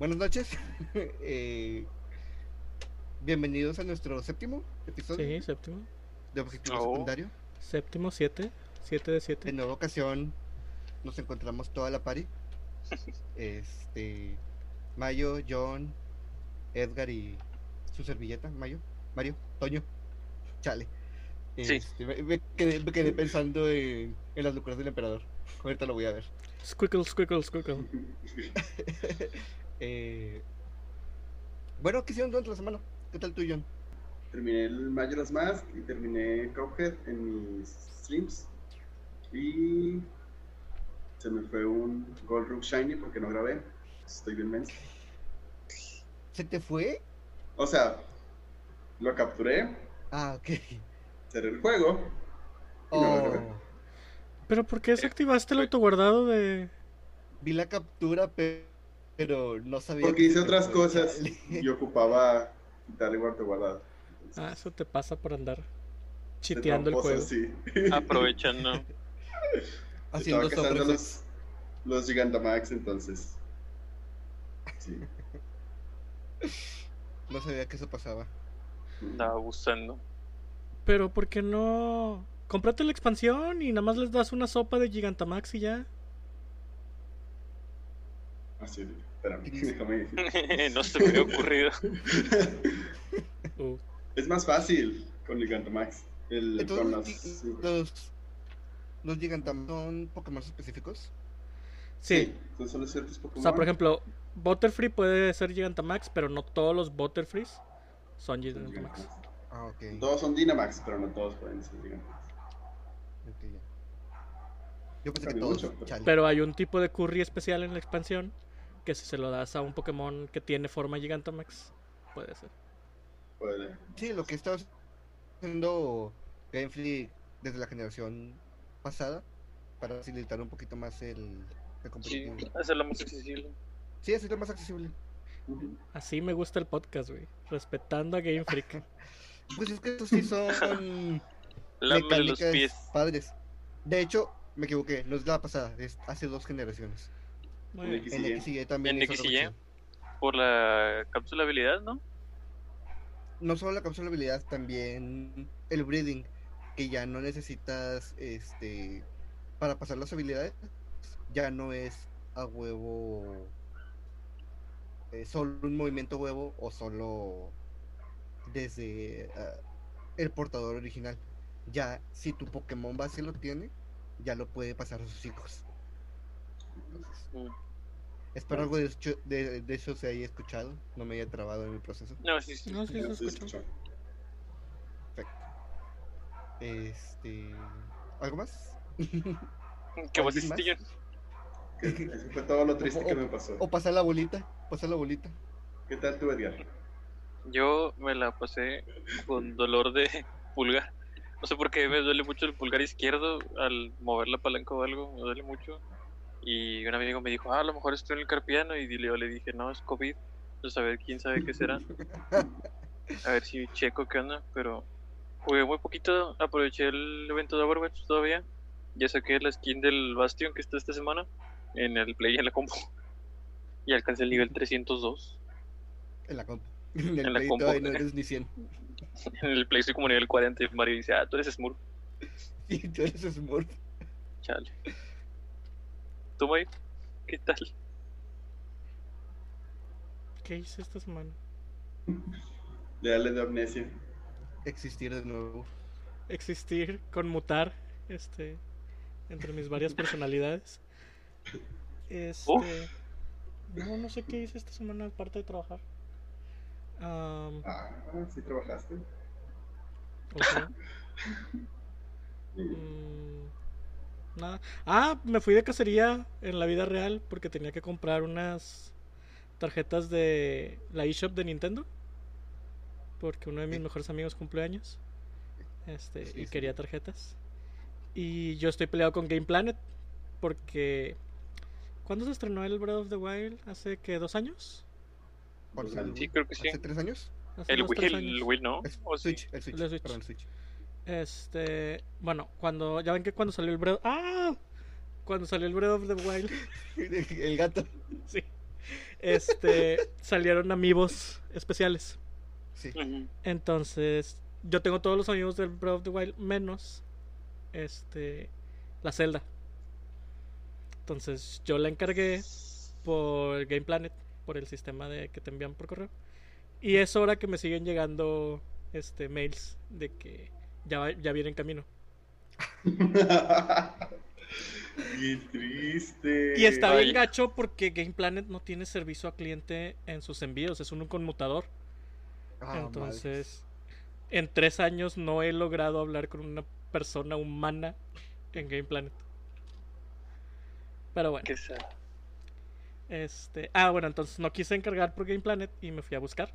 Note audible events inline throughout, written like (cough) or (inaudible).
Buenas noches. (laughs) Eh, bienvenidos a nuestro séptimo episodio Sí, séptimo. de Objetivo Oh. Secundario. Séptimo, siete. Siete de En siete. nueva ocasión nos encontramos toda la party. Este, Mayo, John, Edgar y su servilleta, Mayo, Mario, Toño, Chale. Sí. Este, me, me quedé, me quedé pensando en, en las locuras del emperador. Ahorita lo voy a ver. Squickle, squickle, squickle. (laughs) Eh, bueno, ¿qué hicieron durante la semana? ¿Qué tal tú, John? Terminé el Majora's Mask y terminé Cuphead en mis streams. Y se me fue un Gold Rook Shiny porque no grabé. Estoy bien menso. ¿Se te fue? O sea, lo capturé, Ah, ok. cerré el juego y no lo grabé. Oh, Pero ¿por qué desactivaste el autoguardado de...? vi la captura, pe- pero no sabía. Porque que hice otras cosas y ocupaba quitarle guardo guardado. Ah, eso te pasa por andar chiteando el juego. Sí. Aprovechando. (laughs) Haciendo Estaba los, los Gigantamax entonces. Sí. No sabía que eso pasaba. Andaba buscando. Pero ¿por qué no...? Cómprate la expansión y nada más les das una sopa de Gigantamax y ya. Así, espérame, (laughs) (laughs) déjame decir. (laughs) no se me había ocurrido. Uh, Es más fácil con Gigantamax. El, con Entonces, las- los, los, Gigantamax son Pokémon específicos. Sí. son solo ciertos Pokémon. O sea, por ejemplo, Butterfree puede ser Gigantamax, pero no todos los Butterfrees son Son Gigantamax. Ah, ok. Todos son Dynamax, pero no todos pueden ser Gigantamax. Yo pensé que todos. mucho, pero- chale. Pero hay un tipo de curry especial en la expansión que si se lo das a un Pokémon que tiene forma Gigantamax, puede ser. Puede. Sí, lo que estaba haciendo Game Freak desde la generación pasada para facilitar un poquito más el, el Sí, hacerlo más accesible. Sí, así es lo más accesible. Así me gusta el podcast, güey. Respetando a Game Freak. (laughs) Pues es que estos sí son (laughs) Lámele los mecánicas pies. padres. De hecho, me equivoqué, no es la pasada, es hace dos generaciones. Muy En bien. X En y Y. XY también. Por la cápsula habilidad, ¿no? No solo la cápsula de habilidad, también el breeding, que ya no necesitas este para pasar las habilidades, ya no es a huevo eh, solo un movimiento huevo o solo desde ah, el portador original. Ya si tu Pokémon base lo tiene, ya lo puede pasar a sus hijos. Entonces, Mm. espero algo de, de, de eso se haya escuchado, no me haya trabado en el proceso. No, sí, sí. No, sí, se escuchó. Perfecto. Este. ¿Algo más? ¿Qué más ¿Alguien más? hiciste, Eso fue todo lo triste O- que o- me pasó. O pasar la bolita. Pasar la bolita. ¿Qué tal tú, Edgar? Yo me la pasé con dolor de pulgar. No sé por qué me duele mucho el pulgar izquierdo al mover la palanca o algo, me duele mucho. Y un amigo me dijo, ah, a lo mejor estoy en el carpiano. Y yo le dije, no, es COVID. Entonces, a ver quién sabe qué será. (laughs) A ver si checo qué onda. Pero jugué muy poquito, aproveché el evento de Overwatch todavía. Ya saqué la skin del Bastion que está esta semana en el Play y en la compu. (laughs) Y alcancé el nivel 302. En la compu. (laughs) En el En la Play compu. no eres ni 100. En el Play soy como nivel 40 y Mario dice, ah, tú eres Smurf. Sí, tú eres Smurf. Chale. ¿Tú, May? ¿Qué tal? ¿Qué hice esta semana? Le dale de amnesia. Existir de nuevo. Existir, conmutar, este, entre mis varias personalidades. Este, Uf. no, no sé qué hice esta semana aparte de trabajar. Ah, sí trabajaste. ok. (laughs) Sí. Mm, nada. Ah, me fui de cacería en la vida real porque tenía que comprar unas tarjetas de la eShop de Nintendo. Porque uno de mis Sí. mejores amigos cumple años. Este, Sí, y sí. quería tarjetas. Y yo estoy peleado con Game Planet porque ¿cuándo se estrenó el Breath of the Wild? ¿Hace que dos años? Sí, creo que sí. ¿Hace tres años? Hace El Wii, tres el. Wii no. El Switch. El Switch. Perdón, el Switch. Este, bueno, cuando ya ven que cuando salió el Breath ¡Ah! Cuando salió el Breath of the Wild (laughs) el gato. Sí. este, (laughs) salieron amigos especiales. Sí. Entonces, yo tengo todos los amigos del Breath of the Wild menos este la celda. Entonces, yo la encargué por Game Planet, por el sistema de que te envían por correo. Y es hora que me siguen llegando este mails de que ya ya viene en camino. (laughs) Qué triste. Y está Ay. bien gacho porque Game Planet no tiene servicio a cliente en sus envíos, es un conmutador. Ah, Entonces, en tres años no he logrado hablar con una persona humana en Game Planet. Pero bueno, este. Ah, bueno, entonces no quise encargar por Game Planet y me fui a buscar.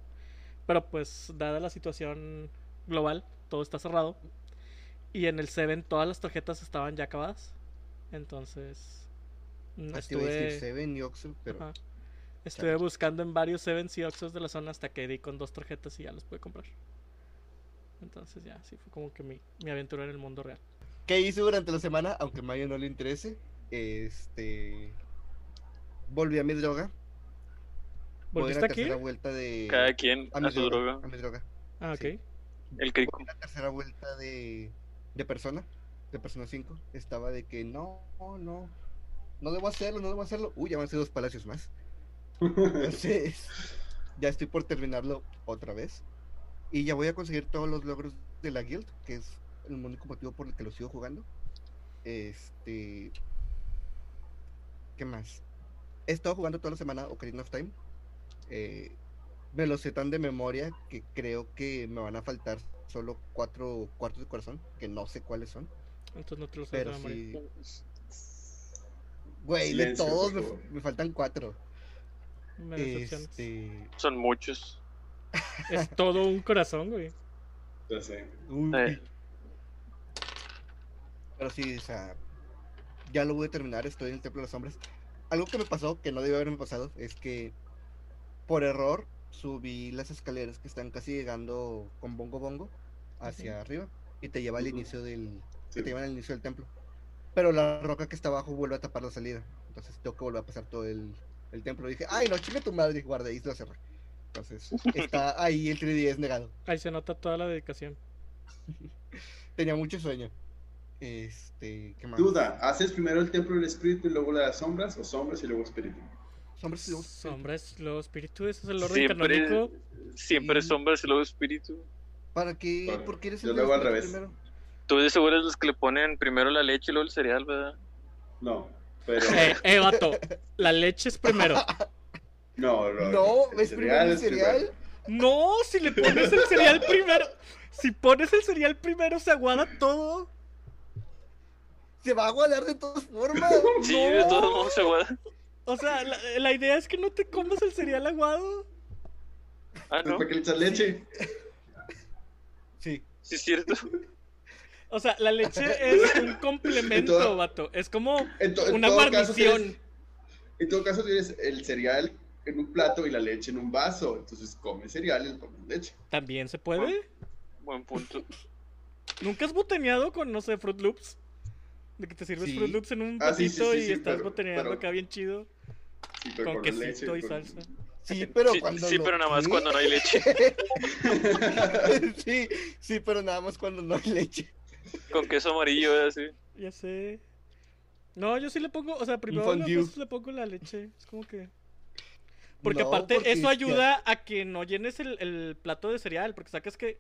Pero pues, dada la situación global, todo está cerrado. Y en el Seven todas las tarjetas estaban ya acabadas. Entonces. mm. Ah, te iba a decir Estuve, Seven y Oxxo, pero ajá, estuve buscando en varios Sevens y Oxxos de la zona hasta que di con dos tarjetas y ya los pude comprar. Entonces ya, sí fue como que mi, mi aventura en el mundo real. ¿Qué hice durante la semana? Aunque a Mayo no le interese. Este. Volví a mi droga. A ¿Volviste la aquí? tercera vuelta de. Cada quien a mi a su droga. A mi droga. Ah, ok. Sí. El crico. La tercera vuelta de. De persona. De persona 5. Estaba de que no, no. No debo hacerlo, no debo hacerlo. Uy, ya van a ser dos palacios más. Entonces. (laughs) ya estoy por terminarlo otra vez. Y ya voy a conseguir todos los logros de la guild, que es el único motivo por el que lo sigo jugando. Este. ¿Qué más? He estado jugando toda la semana Ocarina of Time. Eh, me lo sé tan de memoria que creo que me van a faltar solo cuatro cuartos de corazón, que no sé cuáles son. Entonces no te lo sabes de Pero sí. Güey, de todos me, faltan cuatro. Este. Son muchos. Es todo un corazón, güey. Ya sé. uy. Eh. Pero sí, o sea, ya lo voy a terminar, estoy en el Templo de los Hombres. Algo que me pasó, que no debió haberme pasado, es que por error subí las escaleras que están casi llegando con bongo bongo hacia arriba y te lleva al inicio del, Sí. te llevan al inicio del templo. Pero la roca que está abajo vuelve a tapar la salida. Entonces tengo que volver a pasar todo el, el templo. dije, ay no, chinga tu madre, guardé y lo cerré. Entonces (laughs) está ahí el 3DS negado. Ahí se nota toda la dedicación. (laughs) Tenía mucho sueño. Este, ¿qué más? Duda, ¿haces primero el templo del espíritu y luego las sombras o sombras y luego espíritu? Sombras y luego- Sombras, luego espíritu, ese es el orden Siempre, canónico. siempre Sí. sombras y luego espíritu. ¿Para qué? Bueno, ¿Por qué eres yo el lo hago al revés. primero? Tú de seguro eres los que le ponen primero la leche y luego el cereal, ¿verdad? No, pero. Eh, eh, vato, la leche es primero. (laughs) No, no. No, ¿ves primero el es cereal? No, si le pones el cereal primero. Si pones el cereal primero, se aguada todo. Se va a aguadar de todas formas. (laughs) Sí, de No. todos modos se guarda. O sea, la, la idea es que no te comas el cereal aguado. Ah, no. ¿Para qué le echas leche? Sí. Sí, es cierto. O sea, la leche es (laughs) un complemento, todo- vato. Es como En to- en una guarnición. tienes- en todo caso tienes el cereal en un plato y la leche en un vaso. Entonces comes cereal y pones leche. También se puede. Buen punto. ¿Nunca has botaneado con, no sé, Fruit Loops? De que te sirves Sí. Fruit Loops en un Ah, sí, sí, sí, y sí, estás pero- botaneando pero- acá bien chido. Sí, pero Con con quesito leche, y con- salsa. Sí, (laughs) pero sí, cuando. sí, lo- pero nada más cuando no hay leche. (laughs) sí, sí, pero nada más cuando no hay leche. Con queso amarillo, así. Ya sé. No, yo sí le pongo, o sea, primero le pongo la leche. Es como que. Porque No, aparte porque eso ayuda a que no llenes el, el plato de cereal. Porque sacas que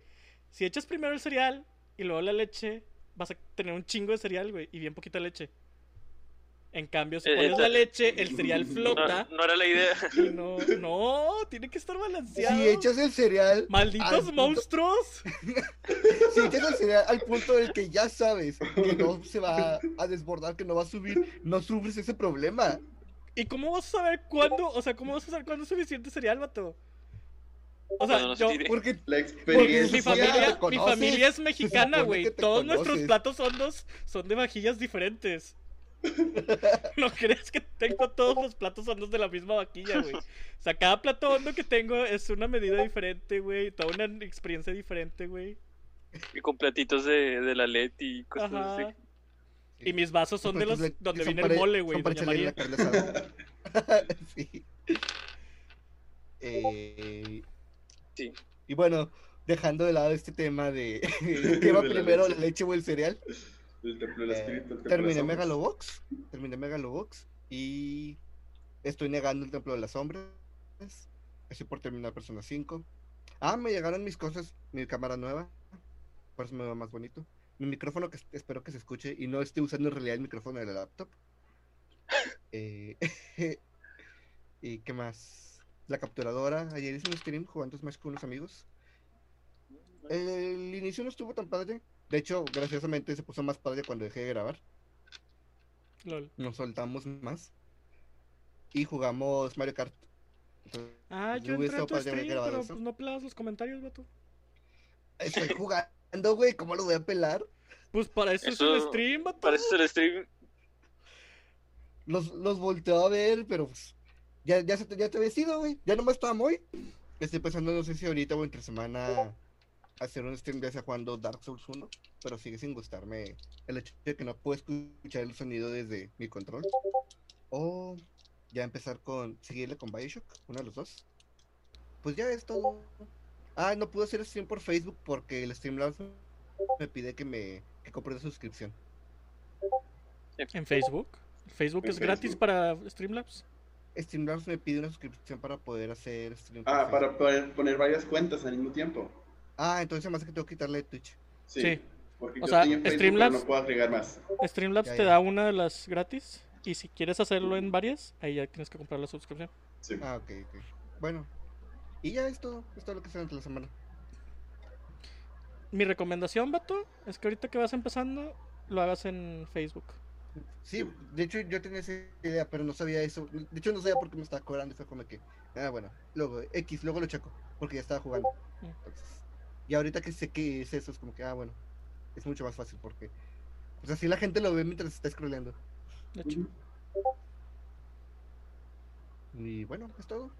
si echas primero el cereal y luego la leche, vas a tener un chingo de cereal, güey, y bien poquita leche. En cambio, si Eh, pones la leche, el cereal No, flota no era la idea. no, no, tiene que estar balanceado. Si echas el cereal. al ¡Malditos punto- monstruos! (laughs) Si echas el cereal al punto del que ya sabes que no se va a desbordar, que no va a subir, no sufres ese problema. ¿Y cómo vas a saber cuándo? O sea, ¿cómo vas a saber cuándo es suficiente cereal, vato? O sea, yo. Porque La Porque mi familia, mi familia es mexicana, güey. Todos nuestros platos hondos son de vajillas diferentes. (laughs) no crees que tengo todos los platos hondos de la misma vajilla, güey. O sea, cada plato hondo que tengo es una medida diferente, güey. Toda una experiencia diferente, güey. Y con platitos de, de la LED y cosas Ajá. así. Y mis vasos son de los donde son viene el mole, güey. son Doña María. la carne asada. (laughs) sí. (laughs) Eh, Sí. y bueno, dejando de lado este tema de (laughs) ¿qué va De la primero, la leche o el cereal? El templo del Eh, espíritu. el terminé. Megalobox. Terminé Megalobox. Y estoy negando el Templo de las Sombras. Estoy por terminar Persona 5. Ah, me llegaron mis cosas, mi cámara nueva. Por eso me va más bonito. Mi micrófono que es- espero que se escuche y no esté usando en realidad el micrófono de la laptop. (laughs) Eh, (laughs) ¿Y qué más? La capturadora. Ayer hice un stream jugando Smash con unos amigos. El inicio no estuvo tan padre. De hecho, graciosamente se puso más padre cuando dejé de grabar. Lol. Nos soltamos más. Y jugamos Mario Kart. Entonces, Ah, yo entré tu stream, pero eso. pues no pelabas los comentarios, vato. Estoy jugando, güey. ¿Cómo lo voy a pelar? Pues para eso, es el stream, vato. Para eso es el stream. Los, los volteo a ver, pero pues, ya, ya, se te, ya te sido, güey. Ya nomás estaba muy. Estoy pensando, no sé si ahorita o entre semana hacer un stream de ese jugando Dark Souls 1. Pero sigue sin gustarme el hecho de que no puedo escuchar el sonido desde mi control. O ya empezar con. Seguirle con Bioshock, uno de los dos. Pues ya es todo. Ah, no pude hacer stream por Facebook porque el Streamlabs me pide que me que compre una suscripción. En Facebook. Facebook En es gratis para Streamlabs. Streamlabs me pide una suscripción para poder hacer stream. Ah, para poder poner varias cuentas al mismo tiempo. Ah, entonces más que tengo que quitarle Twitch. Sí. Sí. Porque O yo sea, estoy en Facebook, Streamlabs- pero no puedo agregar más. Streamlabs Ya, te da una de las gratis. Y si quieres hacerlo en varias, ahí ya tienes que comprar la suscripción. Sí. Ah, ok, ok. Bueno. Y ya es todo. Es todo lo que se entre la semana. Mi recomendación, vato, es que ahorita que vas empezando, lo hagas en Facebook. Sí, de hecho yo tenía esa idea, pero no sabía eso. De hecho no sabía por qué me estaba cobrando. y Fue como que, ah, bueno, luego X, luego lo checo, porque ya estaba jugando. Entonces, y ahorita que sé que es eso, es como que, ah, bueno, es mucho más fácil porque, pues así la gente lo ve mientras está scrolleando. De hecho. Y bueno, es todo.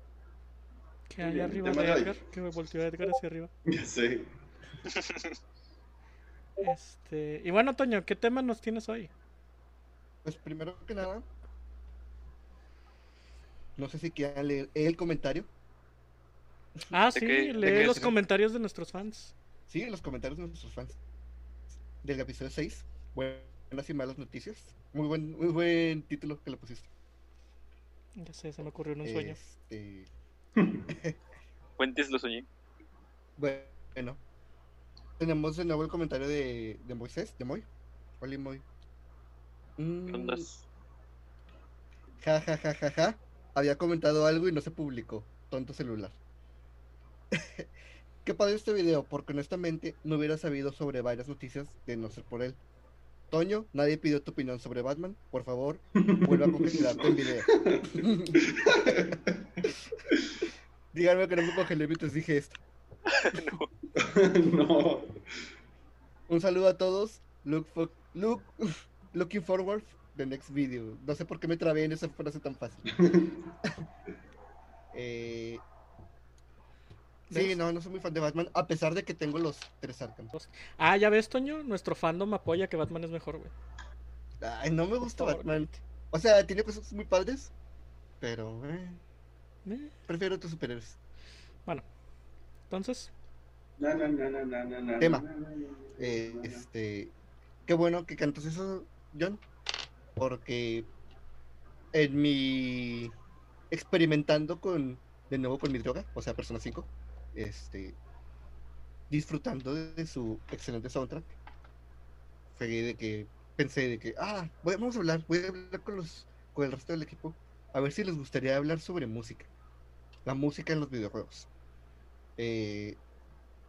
que hay bien, arriba de. Edgar, que me volteó Edgar hacia arriba. (laughs) Ya sé. Este, y bueno, Toño, ¿qué tema nos tienes hoy? Pues primero que nada, no sé si quieran leer el comentario. Ah, ¿De sí, qué- lee los comentarios de nuestros fans. Sí, los comentarios de nuestros fans del episodio 6. Buenas y malas noticias. Muy buen, muy buen título que le pusiste. Ya sé, se me ocurrió en un sueño. Este, (laughs) Fuentes lo soñé. bueno, tenemos de nuevo el comentario de, de Moisés, de Moy. Hola, Moy. Mm, ¿Qué ondas? Ja, ja, ja, ja, ja. Había comentado algo y no se publicó. Tonto celular. (laughs) Qué padre este video, porque honestamente no hubiera sabido sobre varias noticias de no ser por él. Toño, nadie pidió tu opinión sobre Batman. Por favor, vuelva a congelarte el video. (laughs) Díganme que no me congelé mientras dije esto. (laughs) no. Un saludo a todos. Look, for- look, looking forward the next video. No sé por qué me trabé en esa frase tan fácil. Eh, sí, no, no soy muy fan de Batman, a pesar de que tengo los tres Arkham. Ah, ya ves, Toño, nuestro fandom apoya que Batman es mejor, güey. Ay, no me gusta Batman. O sea, tiene cosas muy padres, pero eh, Eh, prefiero otros superhéroes. Bueno, entonces, Tema. Eh, este, qué bueno que cantas eso, John, porque en mi experimentando con de nuevo con mi droga, o sea, Persona 5, este, disfrutando de, su excelente soundtrack, fue de que pensé de que, ah, voy- vamos a hablar, voy a hablar con los, con el resto del equipo, a ver si les gustaría hablar sobre música, la música en los videojuegos, eh,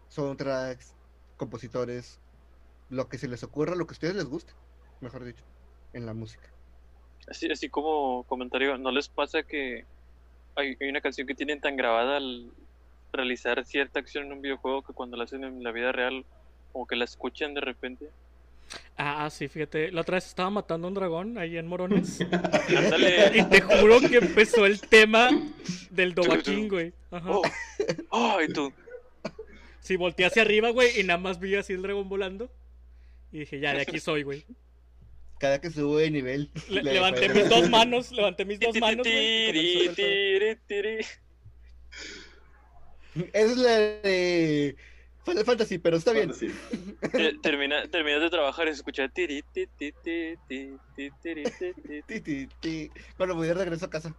soundtracks, compositores, lo que se les ocurra, lo que a ustedes les guste, mejor dicho, en la música. Así, así como comentario, ¿no les pasa que hay, hay una canción que tienen tan grabada al realizar cierta acción en un videojuego que cuando la hacen en la vida real, como que la escuchan de repente? ah, sí, fíjate, la otra vez estaba matando a un dragón ahí en Morones. (laughs) y te juro que empezó el tema del Dobaquín, güey. Ajá. Oh, oh, y tú. Sí, volteé hacia arriba, güey, y nada más vi así el dragón volando. Y dije, ya, de aquí soy, güey. Cada que subo de nivel, Le- le levanté mis dos manos, levanté mis dos manos, güey. y Tiri, comenzó a soltar. tiri, tiri. Es la de Final Fantasy, pero está bien. Termina, terminas de trabajar y escuchas tiri, ti, ti, ti, ti, ti, tiri, ti, ti, Ti, ti, ti. Cuando voy de regreso a casa.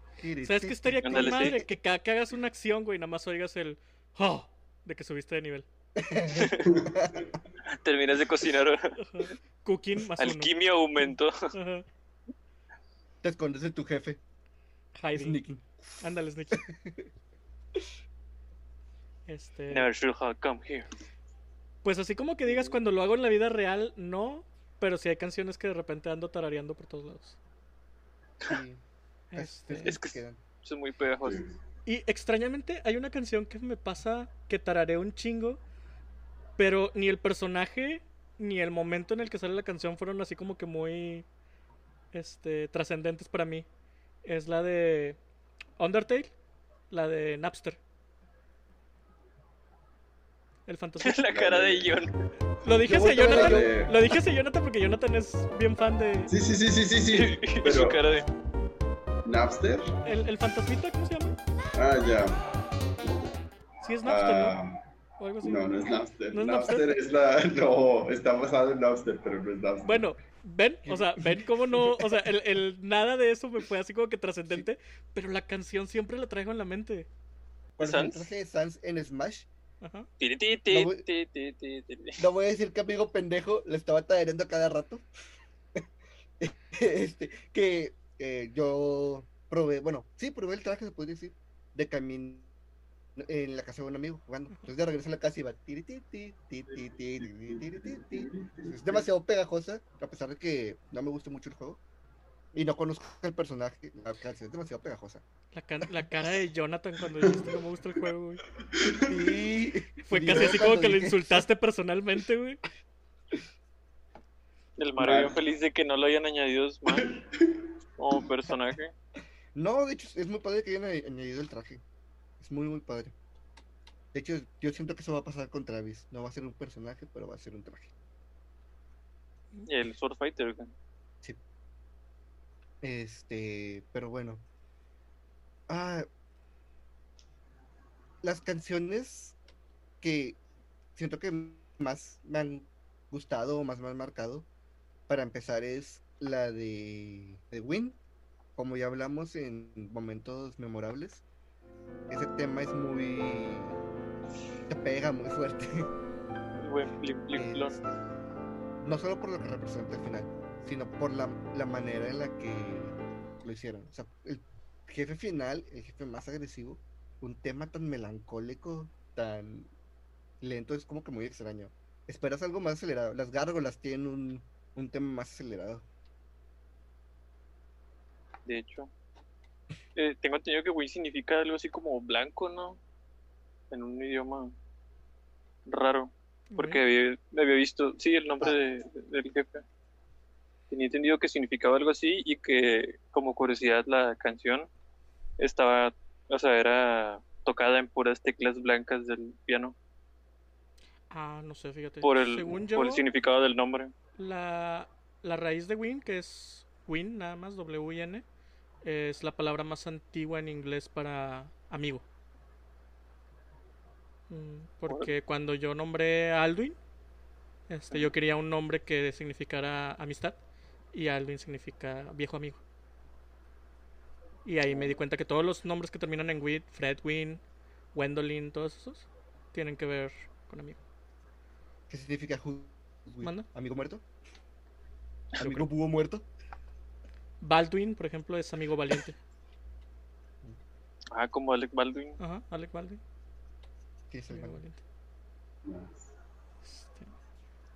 ¿Sabes qué estaría con madre? Que cada que hagas una acción, güey, nada más oigas el "Oh", de que subiste de nivel. (laughs) Terminas de cocinar. Ajá. Cooking más uno. Alquimia aumentó. Ajá. Te escondes de tu jefe. Hiding. Sneaking. Ándale, Sneaky. Este. Never should have come here. Pues así como que digas cuando lo hago en la vida real, no. Pero sí hay canciones que de repente ando tarareando por todos lados. Sí. Este, Es que- quedan. Es muy pegajoso. Y extrañamente hay una canción que me pasa que tarareo un chingo, pero ni el personaje ni el momento en el que sale la canción fueron así como que muy este trascendentes para mí. Es la de Undertale, la de Napster. El fantasma. (laughs) La cara de John. Lo dije a Jonathan. Lo dije hacia Jonathan porque Jonathan es bien fan de Sí, sí, sí, sí, sí, sí. (laughs) Su Pero, cara de. ¿Napster? el, el fantasmita, ¿cómo se llama? Ah, ya. Sí es Napster, ¿no? O algo así. no, no es Napster. ¿No es Napster Napster? es la. (laughs) No, está basado en Napster, pero no es Napster. Bueno, ven, o sea, (laughs) ven cómo no, o sea, el, el nada de eso me fue así como que trascendente, pero la canción siempre la traigo en la mente. Cuando Sans. traje de Sans en Smash, Ajá. Voy- no voy a decir que amigo pendejo le estaba tadereando a cada rato. (laughs) este, que eh, yo probé, bueno, sí, probé el traje, se puede decir, de camino en la casa de un amigo jugando. Entonces ya regresé a la casa y iba. Es demasiado pegajosa, a pesar de que no me gusta mucho el juego. Y no conozco el personaje, es demasiado pegajosa. La, la cara de Jonathan cuando dijiste no me gusta el juego, güey. Fue casi así como que lo insultaste personalmente, güey. El Mario feliz de que no lo hayan añadido Smash como personaje. No, de hecho, es muy padre que hayan añadido el traje. Es muy, muy padre. De hecho, yo siento que eso va a pasar con Travis. No va a ser un personaje, pero va a ser un traje. Y el Sword Fighter. güey. Este, pero bueno. Ah, las canciones que siento que más me han gustado o más me han marcado, para empezar, es la de, de Win. Como ya hablamos en momentos memorables, ese tema es muy. te pega muy fuerte. El buen Flip Flip Flop. No solo por lo que representa al final, sino por la, la manera en la que lo hicieron. O sea, el jefe final, el jefe más agresivo, un tema tan melancólico, tan lento, es como que muy extraño. Esperas algo más acelerado. Las gárgolas tienen un, un tema más acelerado. De hecho. Eh, tengo entendido que Wii significa algo así como blanco, ¿no? En un idioma raro. Porque había, había visto, sí, el nombre de- de- del jefe. Tenía entendido que significaba algo así y que, como curiosidad, la canción estaba, o sea, era tocada en puras teclas blancas del piano Ah, no sé, fíjate. por el, Según yo, por el significado del nombre. la, la raíz de Win, que es Win nada más, W-I-N, es la palabra más antigua en inglés para amigo. Mm, Porque cuando yo nombré a Alduin, este, yo quería un nombre que significara amistad y Alduin significa viejo amigo. Y ahí me di cuenta que todos los nombres que terminan en Win, Fred Win, Wendolin, todos esos, tienen que ver con amigo. ¿Qué significa Who-. ¿Amigo muerto? ¿Amigo búho muerto? Baldwin, por ejemplo, es amigo valiente. Ah, como Alec Baldwin. Ajá, Alec Baldwin. ¿Quién es el amigo Baldwin? valiente. Nice. Este,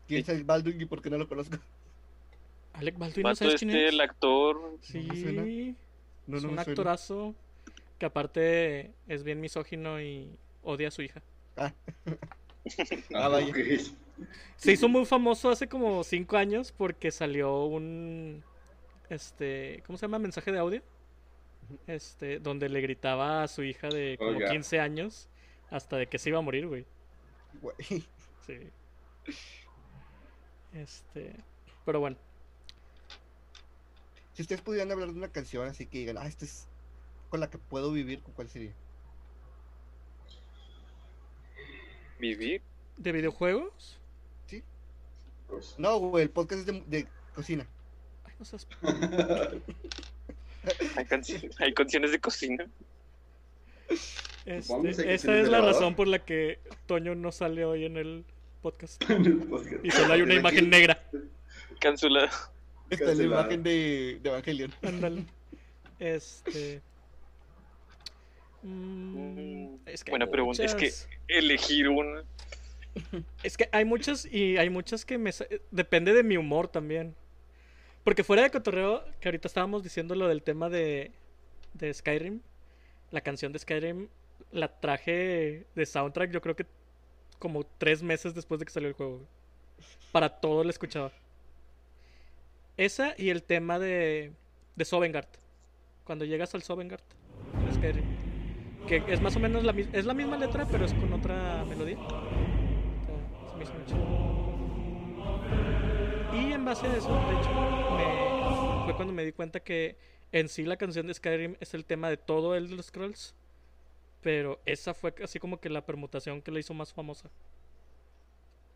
¿Quién es el Baldwin y por qué no lo conozco? Alec Baldwin, ¿no sabes quién este, es? el actor. ¿No me suena? Sí, No, es un actorazo que aparte es bien misógino y odia a su hija. Ah, (laughs) Ah, vaya. Se hizo muy famoso hace como cinco años porque salió un este, ¿cómo se llama? mensaje de audio. Este, donde le gritaba a su hija de como Oiga. 15 años hasta de que se iba a morir, güey. güey. Sí. Este, pero bueno, Si ustedes pudieran hablar de una canción así que digan, ah, esta es con la que puedo vivir, ¿con cuál sería? ¿Vivir? ¿De videojuegos? Pues, No, güey, el podcast es de, de cocina. (laughs) Hay, canci- hay canciones de cocina. Este, esa es la razón por la que Toño no sale hoy en el podcast. (laughs) en el podcast. Y solo hay una imagen aquí- negra. Cancelada. Esta es la imagen de, de Evangelion. Ándale. Este. mm, es que hay Buena pregunta. Es que elegir una. Es que hay muchas y hay muchas que me... Depende de mi humor también. Porque fuera de cotorreo, que ahorita estábamos diciendo lo del tema de, de Skyrim, la canción de Skyrim la traje de soundtrack yo creo que como tres meses después de que salió el juego. Para todo la escuchaba. Esa y el tema de, de Sovengard. Cuando llegas al Sovengard en Skyrim. Que es más o menos la, es la misma letra, pero es con otra melodía. Está- se me hizo muy chido. Y en base a eso, de hecho, fue cuando me di cuenta que en sí la canción de Skyrim es el tema de todo el de los Scrolls. Pero esa fue así como que la permutación que la hizo más famosa.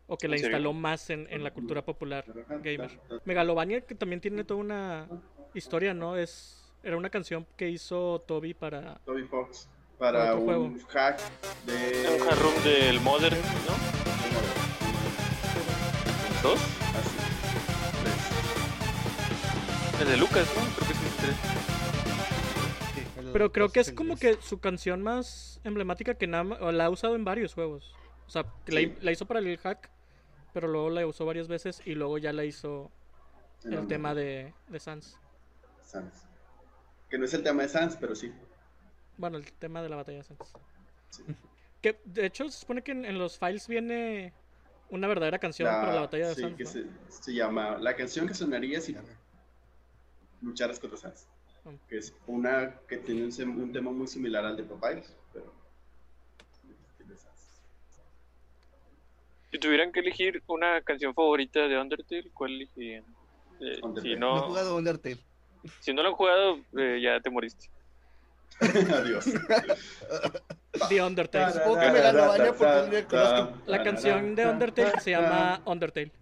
O que la instaló más en, en la cultura popular gamer. Megalovania, que también tiene toda una historia, ¿no? Es Era una canción que hizo Toby para... Toby Fox. Para un juego. hack de. Un hard room del Modern, ¿no? ¿Dos? Así. El de Lucas, ¿no? Creo que es el tres. Sí, el- Pero creo que es como que su canción más emblemática que nada la ha usado en varios juegos. O sea, la, hizo para el hack, pero luego la usó varias veces y luego ya la hizo el nombre. tema de, de Sans. Sans. Que no es el tema de Sans, pero sí. Bueno, el tema de la batalla de Sans. Sí. (laughs) Que de hecho se supone que en, en los files viene una verdadera canción para la batalla de sí, Sans. que ¿no? se, se llama La canción que sonaría si lucharas contra Sans. Mm. Que es una que tiene un, sem- un tema muy similar al de Papyrus, pero. Si tuvieran que elegir una canción favorita de Undertale, ¿cuál elegirían? Eh, si. No he jugado Undertale. si no lo han jugado, eh, ya te moriste. (laughs) Adiós. (laughs) The Undertale. Supongo que me la baña porque no le conozco. La canción de Undertale se llama Undertale.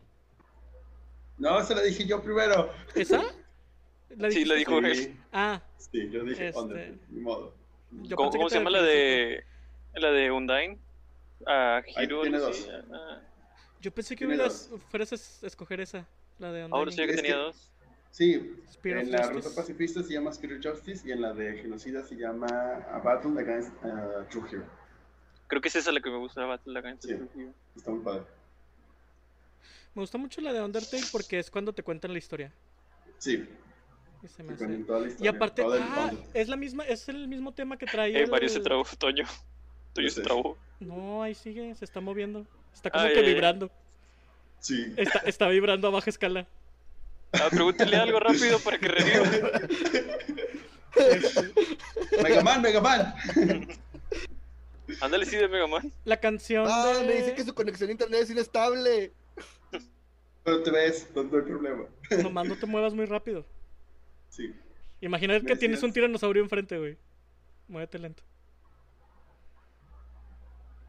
No, se la dije yo primero. ¿Esa? (laughs) ¿La Sí, la dijo él. Sí, Ah, sí, yo dije Este- Undertale, ni modo. Yo ¿Cómo, pensé que cómo se llama la de la de Undyne? A Ahí Hiro. tiene algo dos. ah, yo pensé que hubieras, fueras a escoger esa, la de Ahora sí que Es tenía que- dos. Sí, Spirit en la Justice. ruta pacifista se llama Spirit Justice y en la de genocida se llama A Battle Against uh, True Hero. Creo que es esa la que me gusta, Battle Against Sí. True Hero. Está muy padre. Me gusta mucho la de Undertale porque es cuando te cuentan la historia. Sí, Y, se me hace- aparte, ah, es la misma, es el mismo tema que trae Eh, el- Mario se trabó, Toño. Toño se trabó. No, ahí sigue, se está moviendo. Está como Ay, que vibrando. Sí. Está, está vibrando a baja escala. Ah, pregúntale algo rápido para que reviva. Este, (laughs) Mega Man, Mega Man. Ándale, sí, de Mega Man. la canción Ah, de... me dice que su conexión a internet es inestable. Pero te ves, no, no hay problema. Nomás no te muevas muy rápido. Sí. Imagina que tienes un tiranosaurio enfrente, güey. Muévete lento.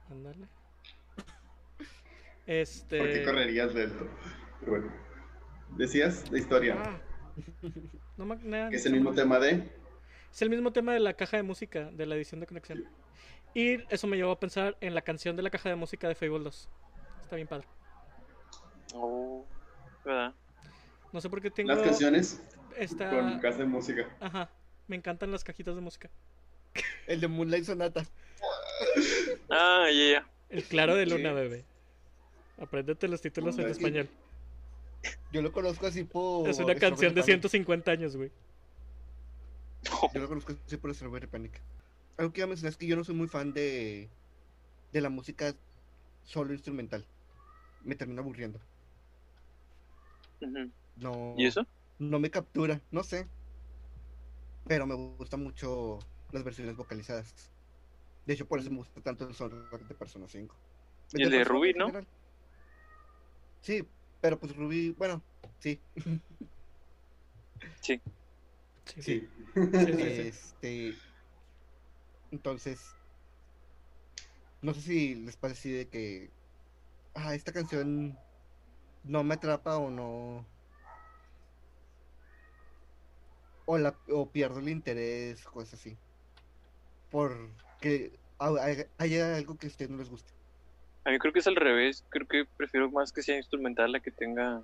Ándale. Este. ¿Por qué correrías lento? Pero bueno. Decías la historia, Ah. No me- nada, es no el mismo me- tema de. Es el mismo tema de la caja de música, de la edición de conexión. Y eso me llevó a pensar en la canción de la caja de música de Fable 2. Está bien padre. Oh, ¿verdad? No sé por qué tengo Las canciones con casa de música. Ajá. Me encantan las cajitas de música. El de Moonlight Sonata. Ah, ya, ya. El claro de luna, bebé. Apréndete los títulos en Moonlight. español. Yo lo conozco así por. Es una canción de Strawberry 150 años, güey. Yo lo conozco así por Strawberry Panic. Algo que iba a mencionar es que yo no soy muy fan de. de la música solo instrumental. Me termina aburriendo. No. ¿Y eso? No me captura, no sé. Pero me gustan mucho las versiones vocalizadas. De hecho, por eso me gusta tanto el soundtrack de Persona 5. ¿Y el de Ruby, no? general. Sí, pero pues Ruby, bueno, sí. Sí. Sí. Sí, sí, sí. Este. Entonces. no sé si les parece así de que, ah, esta canción no me atrapa o no, o, la, o pierdo el interés, cosas así, porque hay- haya algo que a ustedes no les guste. A mí creo que es al revés. Creo que prefiero más que sea instrumental a que tenga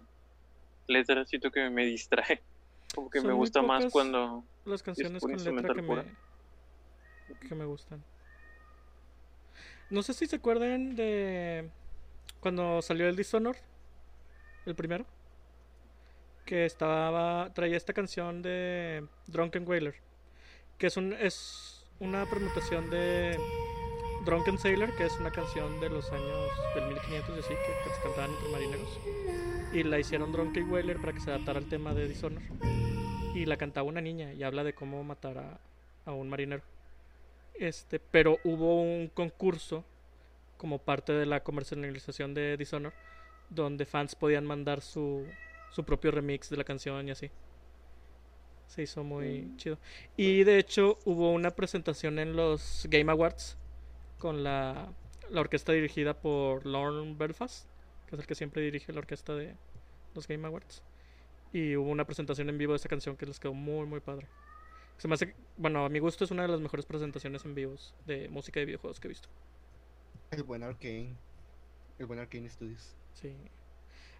letras. Siento que me distrae. (laughs) Como que Son me gusta más cuando. Las canciones con letra que me, que me gustan. No sé si se acuerdan de cuando salió el Dishonor, el primero, que estaba traía esta canción de Drunken Whaler, que es un es una permutación de Drunken Sailor, que es una canción de los años del 1500 y así que, se cantaban entre marineros. Y la hicieron Drunken Whaler para que se adaptara al tema de Dishonor. Y la cantaba una niña y habla de cómo matar a, a un marinero. Este, pero hubo un concurso como parte de la comercialización de Dishonor donde fans podían mandar su, su propio remix de la canción y así. Se hizo muy Mm. chido. Y de hecho hubo una presentación en los Game Awards con la, la orquesta dirigida por Lorne Belfast, que es el que siempre dirige la orquesta de los Game Awards. Y hubo una presentación en vivo de esta canción que les quedó muy, muy padre. Se me hace, bueno, a mi gusto es una de las mejores presentaciones en vivos de música de videojuegos que he visto. El buen Arcane, el buen Arcane Studios. Sí.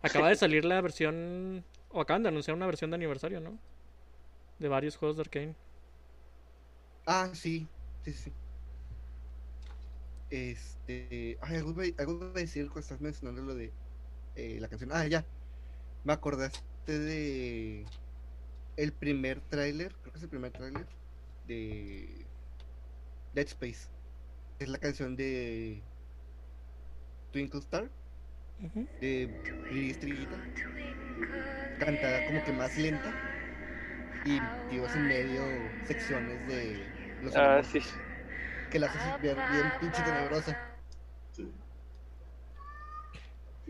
Acaba de (laughs) salir la versión, o acaban de anunciar una versión de aniversario, ¿no? De varios juegos de Arkane. Ah, sí, sí, sí. Este. Ay, algo, iba a decir cuando estás mencionando lo de eh, la canción. Ah, ya. Me acordaste de. El primer tráiler, creo que es el primer tráiler de Dead Space. Es la canción de Twinkle Star Ujú. de Lili Estrellita. Cantada como que más lenta. Y tíos en medio secciones de los Ah, sí. que la hace ver bien pinche tenebrosa. Sí.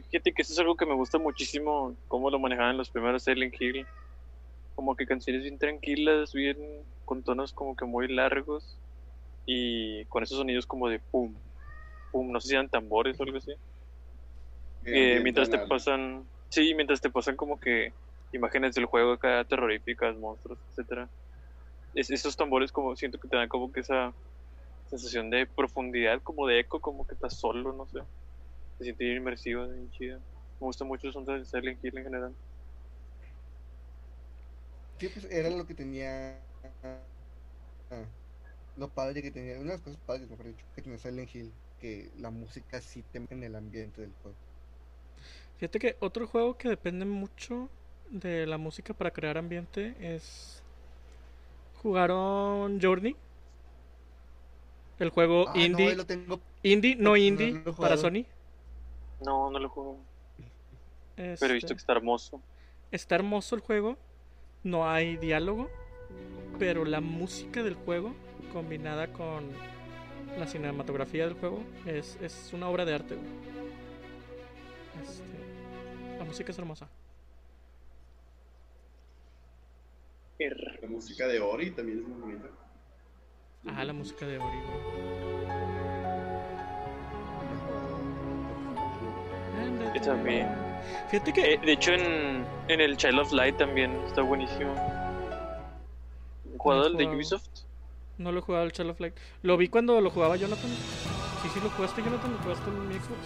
Fíjate que eso es algo que me gusta muchísimo, cómo lo manejaban los primeros Silent Hill. Como que canciones bien tranquilas, bien con tonos como que muy largos y con esos sonidos como de pum, pum, no sé si eran tambores o algo así. Eh, mientras te pasan, sí, mientras te pasan como que imágenes del juego acá terroríficas, monstruos, etcétera. Es, esos tambores como siento que te dan como que esa sensación de profundidad, como de eco, como que estás solo, no sé. Se siente inmersiva, bien chida. Me gusta mucho el sonido de Silent Hill en general. Sí, pues era lo que tenía. ah, lo padre que tenía. Una de las cosas padres, mejor dicho, que tenía Silent Hill. Que la música sí te mete en el ambiente del juego. Fíjate que otro juego que depende mucho de la música para crear ambiente es. ¿Jugaron Journey? El juego Ah, no, indie. ahí lo tengo. Indie, no no indie, para. Sony. No, no lo juego, pero he Este, visto que está hermoso. Está hermoso el juego. No hay diálogo. Pero la música del juego, combinada con la cinematografía del juego, es, es una obra de arte. güey. Este, la música es hermosa. Er, La música de Ori también es muy bonita. Ah, la música de Ori. güey. Yo también. Fíjate que Eh, de hecho, en, en el Child of Light también está buenísimo. ¿Jugado el de. Ubisoft? no lo he jugado el Child of Light. Lo vi cuando lo jugaba Jonathan. Sí, sí, lo jugaste, Jonathan. Lo jugaste en mi Xbox.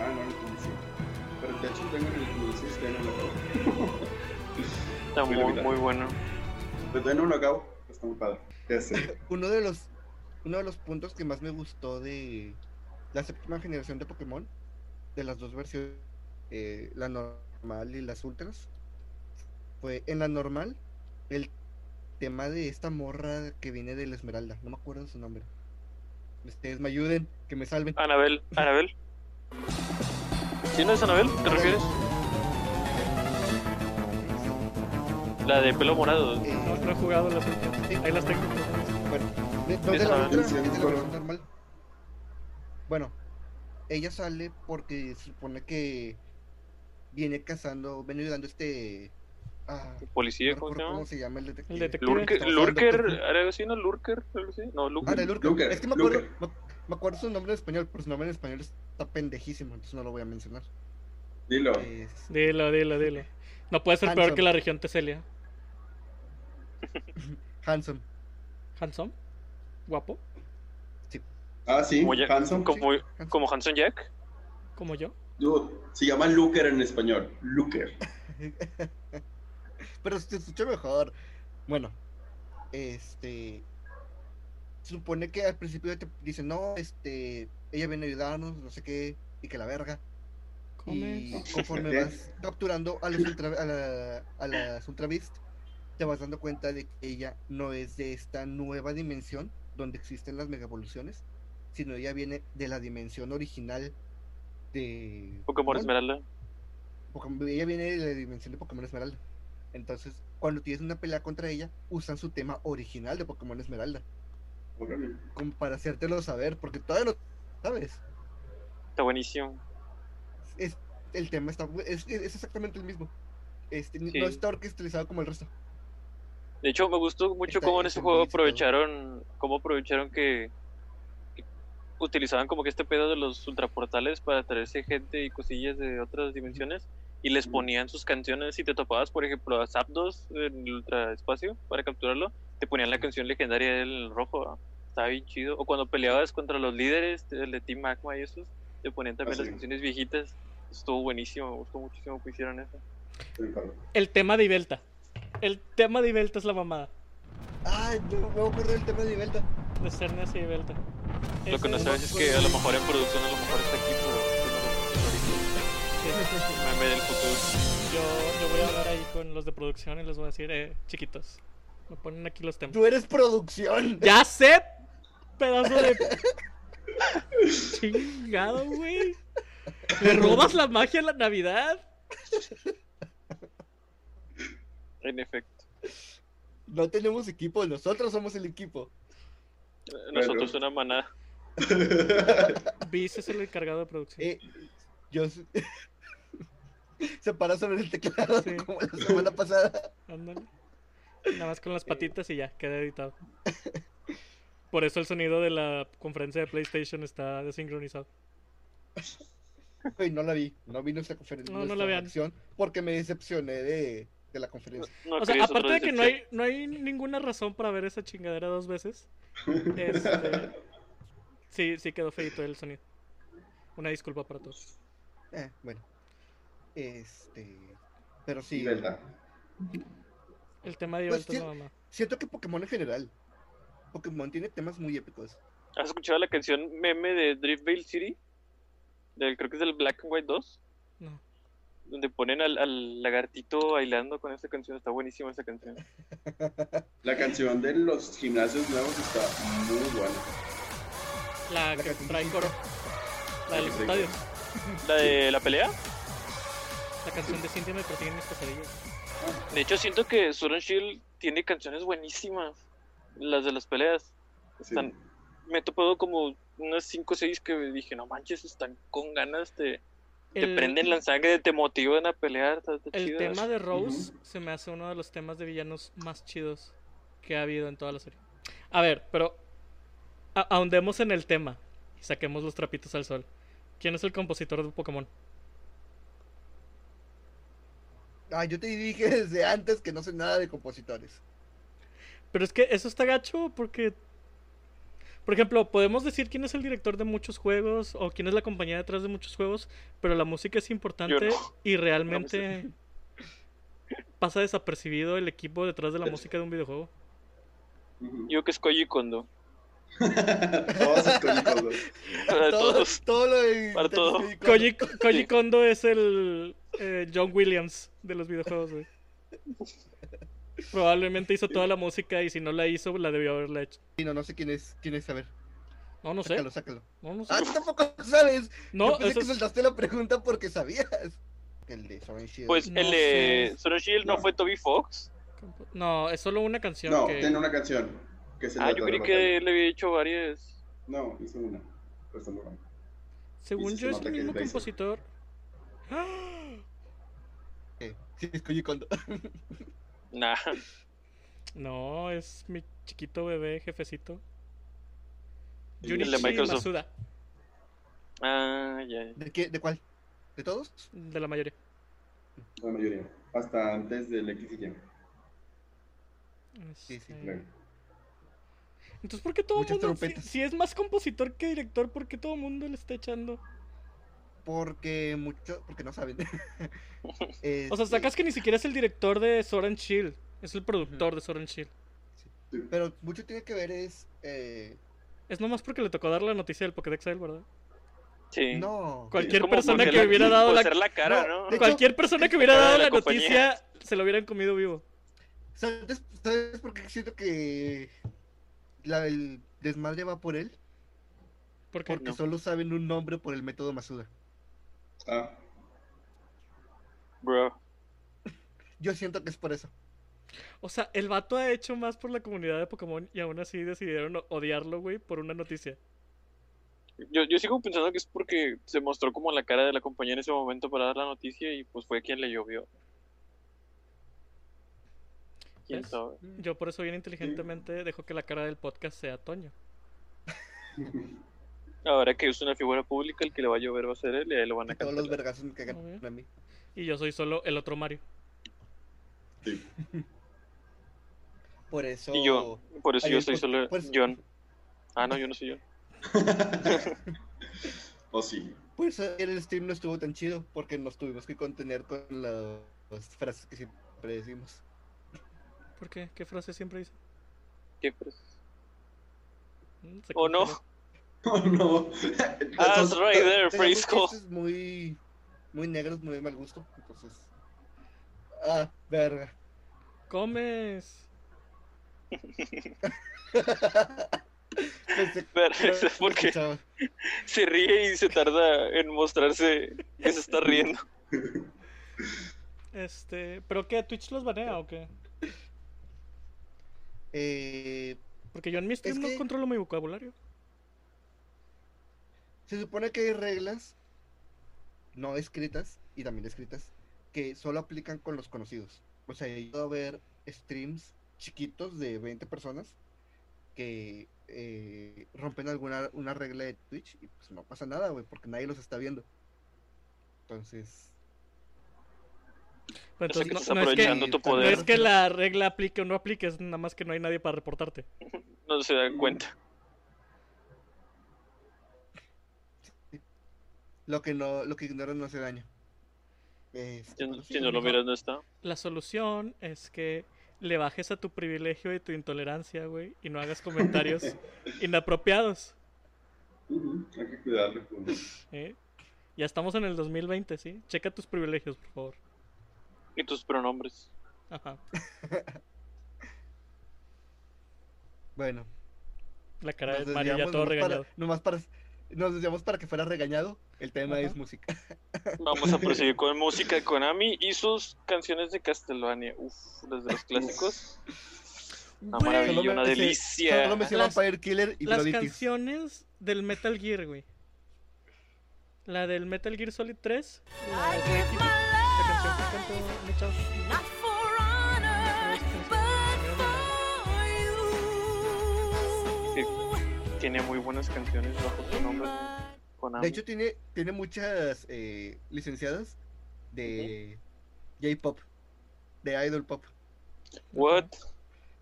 Ah, no, el conocí. Pero de hecho tengo en el todavía no lo acabo. (laughs) Está Muy muy, bueno. Pero todavía no lo acabo. Está muy padre. Ya sé. (laughs) Uno de los. Uno de los puntos que más me gustó de la séptima generación de Pokémon, de las dos versiones, eh, la normal y las ultras, fue en la normal el tema de esta morra que viene de la Esmeralda, no me acuerdo su nombre. Ustedes me ayuden, que me salven. Anabel, Anabel. (laughs) ¿Sí no es Anabel? ¿Te refieres? La de pelo morado. Eh, No, no he jugado las últimas. Ahí las tengo. Bueno, no la versión normal. Bueno, ella sale porque se supone que viene cazando, viene ayudando a este. Ah, Policía, ¿cómo se llama? ¿Cómo se llama el detective? detective. Lurker, Lurker, Doctor Who. ¿algo así, no? Lurker, algo así. No, Lurker. Lurker. Lurker, Es que me acuerdo, Lurker. Me, acuerdo su nombre en español, pero su nombre en español está pendejísimo, entonces no lo voy a mencionar. Dilo. Es- Dilo, dilo, dilo. No puede ser peor que la región Teselia. (laughs) Hanson. Hanson. Guapo. Ah, sí, Como, Hanson. como, Hanson. como Hanson Jack. Como yo. Dude, se llama Looker en español. Looker. (laughs) Pero se escucha mejor. Bueno, este. Se supone que al principio te dicen, no, este. Ella viene a ayudarnos, no sé qué, y que la verga. Y conforme vas capturando a, los ultra, a, la, a las Ultra Beast, te vas dando cuenta de que ella no es de esta nueva dimensión donde existen las mega evoluciones, sino ella viene de la dimensión original de Pokémon Esmeralda. Pokémon- ella viene de la dimensión de Pokémon Esmeralda. Entonces, cuando tienes una pelea contra ella, usan su tema original de Pokémon Esmeralda. Como para hacértelo saber, porque todavía no sabes. Está buenísimo. Es, el tema está, es, es exactamente el mismo. Este, Sí. No está orquestalizado como el resto. De hecho, me gustó mucho Está- cómo en ese juego aprovecharon, cómo aprovecharon que, que utilizaban como que este pedo de los ultraportales para traerse gente y cosillas de otras dimensiones y les ponían sus canciones. Si te topabas, por ejemplo, a Zapdos en el ultraespacio para capturarlo, te ponían la canción legendaria del rojo. Estaba bien chido. O cuando peleabas contra los líderes, el de Team Magma y esos, te ponían también Ah, las sí. canciones viejitas. Estuvo buenísimo, me gustó muchísimo que hicieron eso. El tema de Ibelta. El tema de Ibelta es la mamada. Ay, no me ocurrió el tema de Nivelta. De Cernes y Ibelta. Lo que no sabes es que a lo mejor en producción, a lo mejor está aquí, pero. Mame del futuro. Yo, yo voy a hablar ahí con los de producción y les voy a decir, eh, chiquitos. Me ponen aquí los temas. Tú eres producción. ¡Ya sé! Pedazo de. Chingado, güey. ¿Me robas la magia en la Navidad? En efecto. No tenemos equipo, nosotros somos el equipo. Nosotros Bueno. una manada. Bis es el encargado de producción. Eh, yo (laughs) se para sobre el teclado Sí. como la semana pasada. Ándale. Nada más con las patitas y ya, queda editado. (laughs) Por eso el sonido de la conferencia de PlayStation está desincronizado. (laughs) No la vi, no vi nuestra conferencia. No, no la vean. reacción porque me decepcioné de, de la conferencia. no O sea, aparte de que no hay, no hay ninguna razón para ver esa chingadera dos veces. (laughs) Este, sí, sí quedó feito el sonido. Una disculpa para todos. Eh, bueno. Este. Pero sí. Verdad. El tema de Pues la mamá. Siento que Pokémon en general. Pokémon tiene temas muy épicos. ¿Has escuchado la canción meme de Driftvale City? Del, creo que es del Black and White 2. No. Donde ponen al, al lagartito bailando con esa canción. Está buenísima esa canción. (laughs) La canción de los gimnasios nuevos está muy buena. La La que trae de coro. La de los estadios. ¿La de la pelea? La canción de Cintia me persiguen mis pesadillas. De hecho, siento que Sword and Shield tiene canciones buenísimas. Las de las peleas. Sí. Están, me he topado como unas 5 o 6 que dije, no manches, están con ganas de... Te El- prenden la sangre, te motivan a pelear. Está, está El chido. tema de Rose se me hace uno de los temas de villanos más chidos que ha habido en toda la serie. A ver, pero ahondemos en el tema y saquemos los trapitos al sol. ¿Quién es el compositor de Pokémon? Ah, yo te dije desde antes que no sé nada de compositores. Pero es que eso está gacho porque, por ejemplo, podemos decir quién es el director de muchos juegos o quién es la compañía detrás de muchos juegos, pero la música es importante no. y realmente pasa desapercibido el equipo detrás de la música de un videojuego. Yo que es Koji Kondo. Todos escogí todos. Para todo, todos. todo lo de. Para todo. de- Koji, Koji. Kondo es el eh, John Williams de los videojuegos, güey. Probablemente hizo toda la música y si no la hizo, la debió haberla hecho. Sí, no, no sé quién es, quién es, a ver. No, no sé. Sácalo, sácalo. No, no sé. Ah, tú tampoco sabes. No, Yo pensé eso que es- soltaste la pregunta porque sabías. El de Sword and Shield. Pues No el de and Shield no No. fue Toby Fox. No, es solo una canción No, que... tiene una canción. Que es el Ah, yo creí batalla. que le había hecho varias. No, hizo una. Pero está muy buena. Según se yo es el mismo compositor. ¡Ah! Eh, sí, es Koji Kondo. (laughs) Nah. No, es mi chiquito bebé jefecito. Junichi Microsoft. Masuda, Ah, ya. ya. ¿De, qué, ¿De cuál? ¿De todos? de la mayoría. La mayoría. Hasta antes del X y Y. Sí, sí, Este, Claro. Entonces, ¿por qué todo el mundo, si, si es más compositor que director, ¿por qué todo el mundo le está echando? Porque mucho, porque no saben. (laughs) O sea, sacas que ni siquiera es el director de Sword and Shield, es el productor de Sword and Shield. Pero mucho tiene que ver es... eh, Es nomás porque le tocó dar la noticia del Pokédex a él, ¿verdad? Sí. no. Cualquier persona que la- hubiera dado por la- ser la cara, No, ¿no? de hecho- Cualquier persona que hubiera (laughs) dado la noticia se lo hubieran comido vivo. ¿Sabes, ¿Sabes por qué siento que la, el desmadre va por él? Porque Porque No. solo saben un nombre por el método Masuda. Ah, Bro. Yo siento que es por eso. O sea, el vato ha hecho más por la comunidad de Pokémon y aún así decidieron odiarlo, güey, por una noticia. Yo, yo sigo pensando que es porque se mostró como la cara de la compañía en ese momento para dar la noticia y pues fue quien le llovió. ¿Quién ¿Ves? sabe? Yo por eso bien inteligentemente dejo que la cara del podcast sea Toño. (laughs) Ahora que es una figura pública, el que le va a llover va a ser él y ahí lo van a Y todos los cancelar. vergazos me cagan Muy bien. a mí. Y yo soy solo el otro Mario. sí. (laughs) Por eso... Y yo, por eso Ay, yo soy solo pues- John. Ah, no, yo no soy John. (laughs) O sí. Por eso el stream no estuvo tan chido, porque nos tuvimos que contener con la- las frases que siempre decimos. ¿Por qué? ¿Qué frase siempre dice? ¿Qué pues? Mm, ¿O no? (laughs) Oh, no. Ah, it's right there, Frisco. muy, muy negros, muy de mal gusto, entonces... Ah, verga. Comes. (laughs) Pensé Pero eso es porque escuchaba. se ríe y se tarda en mostrarse que se está riendo. (laughs) Este, ¿pero qué? ¿Twitch los banea o qué? Eh, Porque yo en mi stream Es no que- controlo mi vocabulario. Se supone que hay reglas no escritas y también escritas que solo aplican con los conocidos. O sea, yo a ver streams chiquitos de 20 personas que eh, rompen alguna una regla de Twitch y pues no pasa nada, güey, porque nadie los está viendo. Entonces, Pero que no, estás no es que, aprovechando tu no no poder. es que la regla aplique o no aplique, es nada más que no hay nadie para reportarte. (laughs) No se da cuenta. Lo que no lo que ignoran no hace daño. Este, Si, no lo miras, no está. La solución es que le bajes a tu privilegio y tu intolerancia, güey, y no hagas comentarios (laughs) inapropiados. Hay que cuidarlo. pues. ¿eh? Ya estamos en el 2020, ¿sí? Checa tus privilegios, por favor. Y tus pronombres. Ajá. (laughs) Bueno, La cara nos de Mario ya todo nomás regañado. para, nomás para nos desviamos para que fuera regañado. El tema Ajá. es música. (laughs) Vamos a proseguir con música de Konami y sus canciones de Castlevania. Uf, desde los clásicos. Una Güey, maravilla, me una delicia. Solo me Las- Vampire Killer y Las canciones del Metal Gear, güey. La del Metal Gear Solid 3. La, de la canción que cantó muchas. Tiene muy buenas canciones bajo su nombre. Konami. De hecho, tiene, tiene muchas eh, licenciadas de J-pop, de idol pop. What?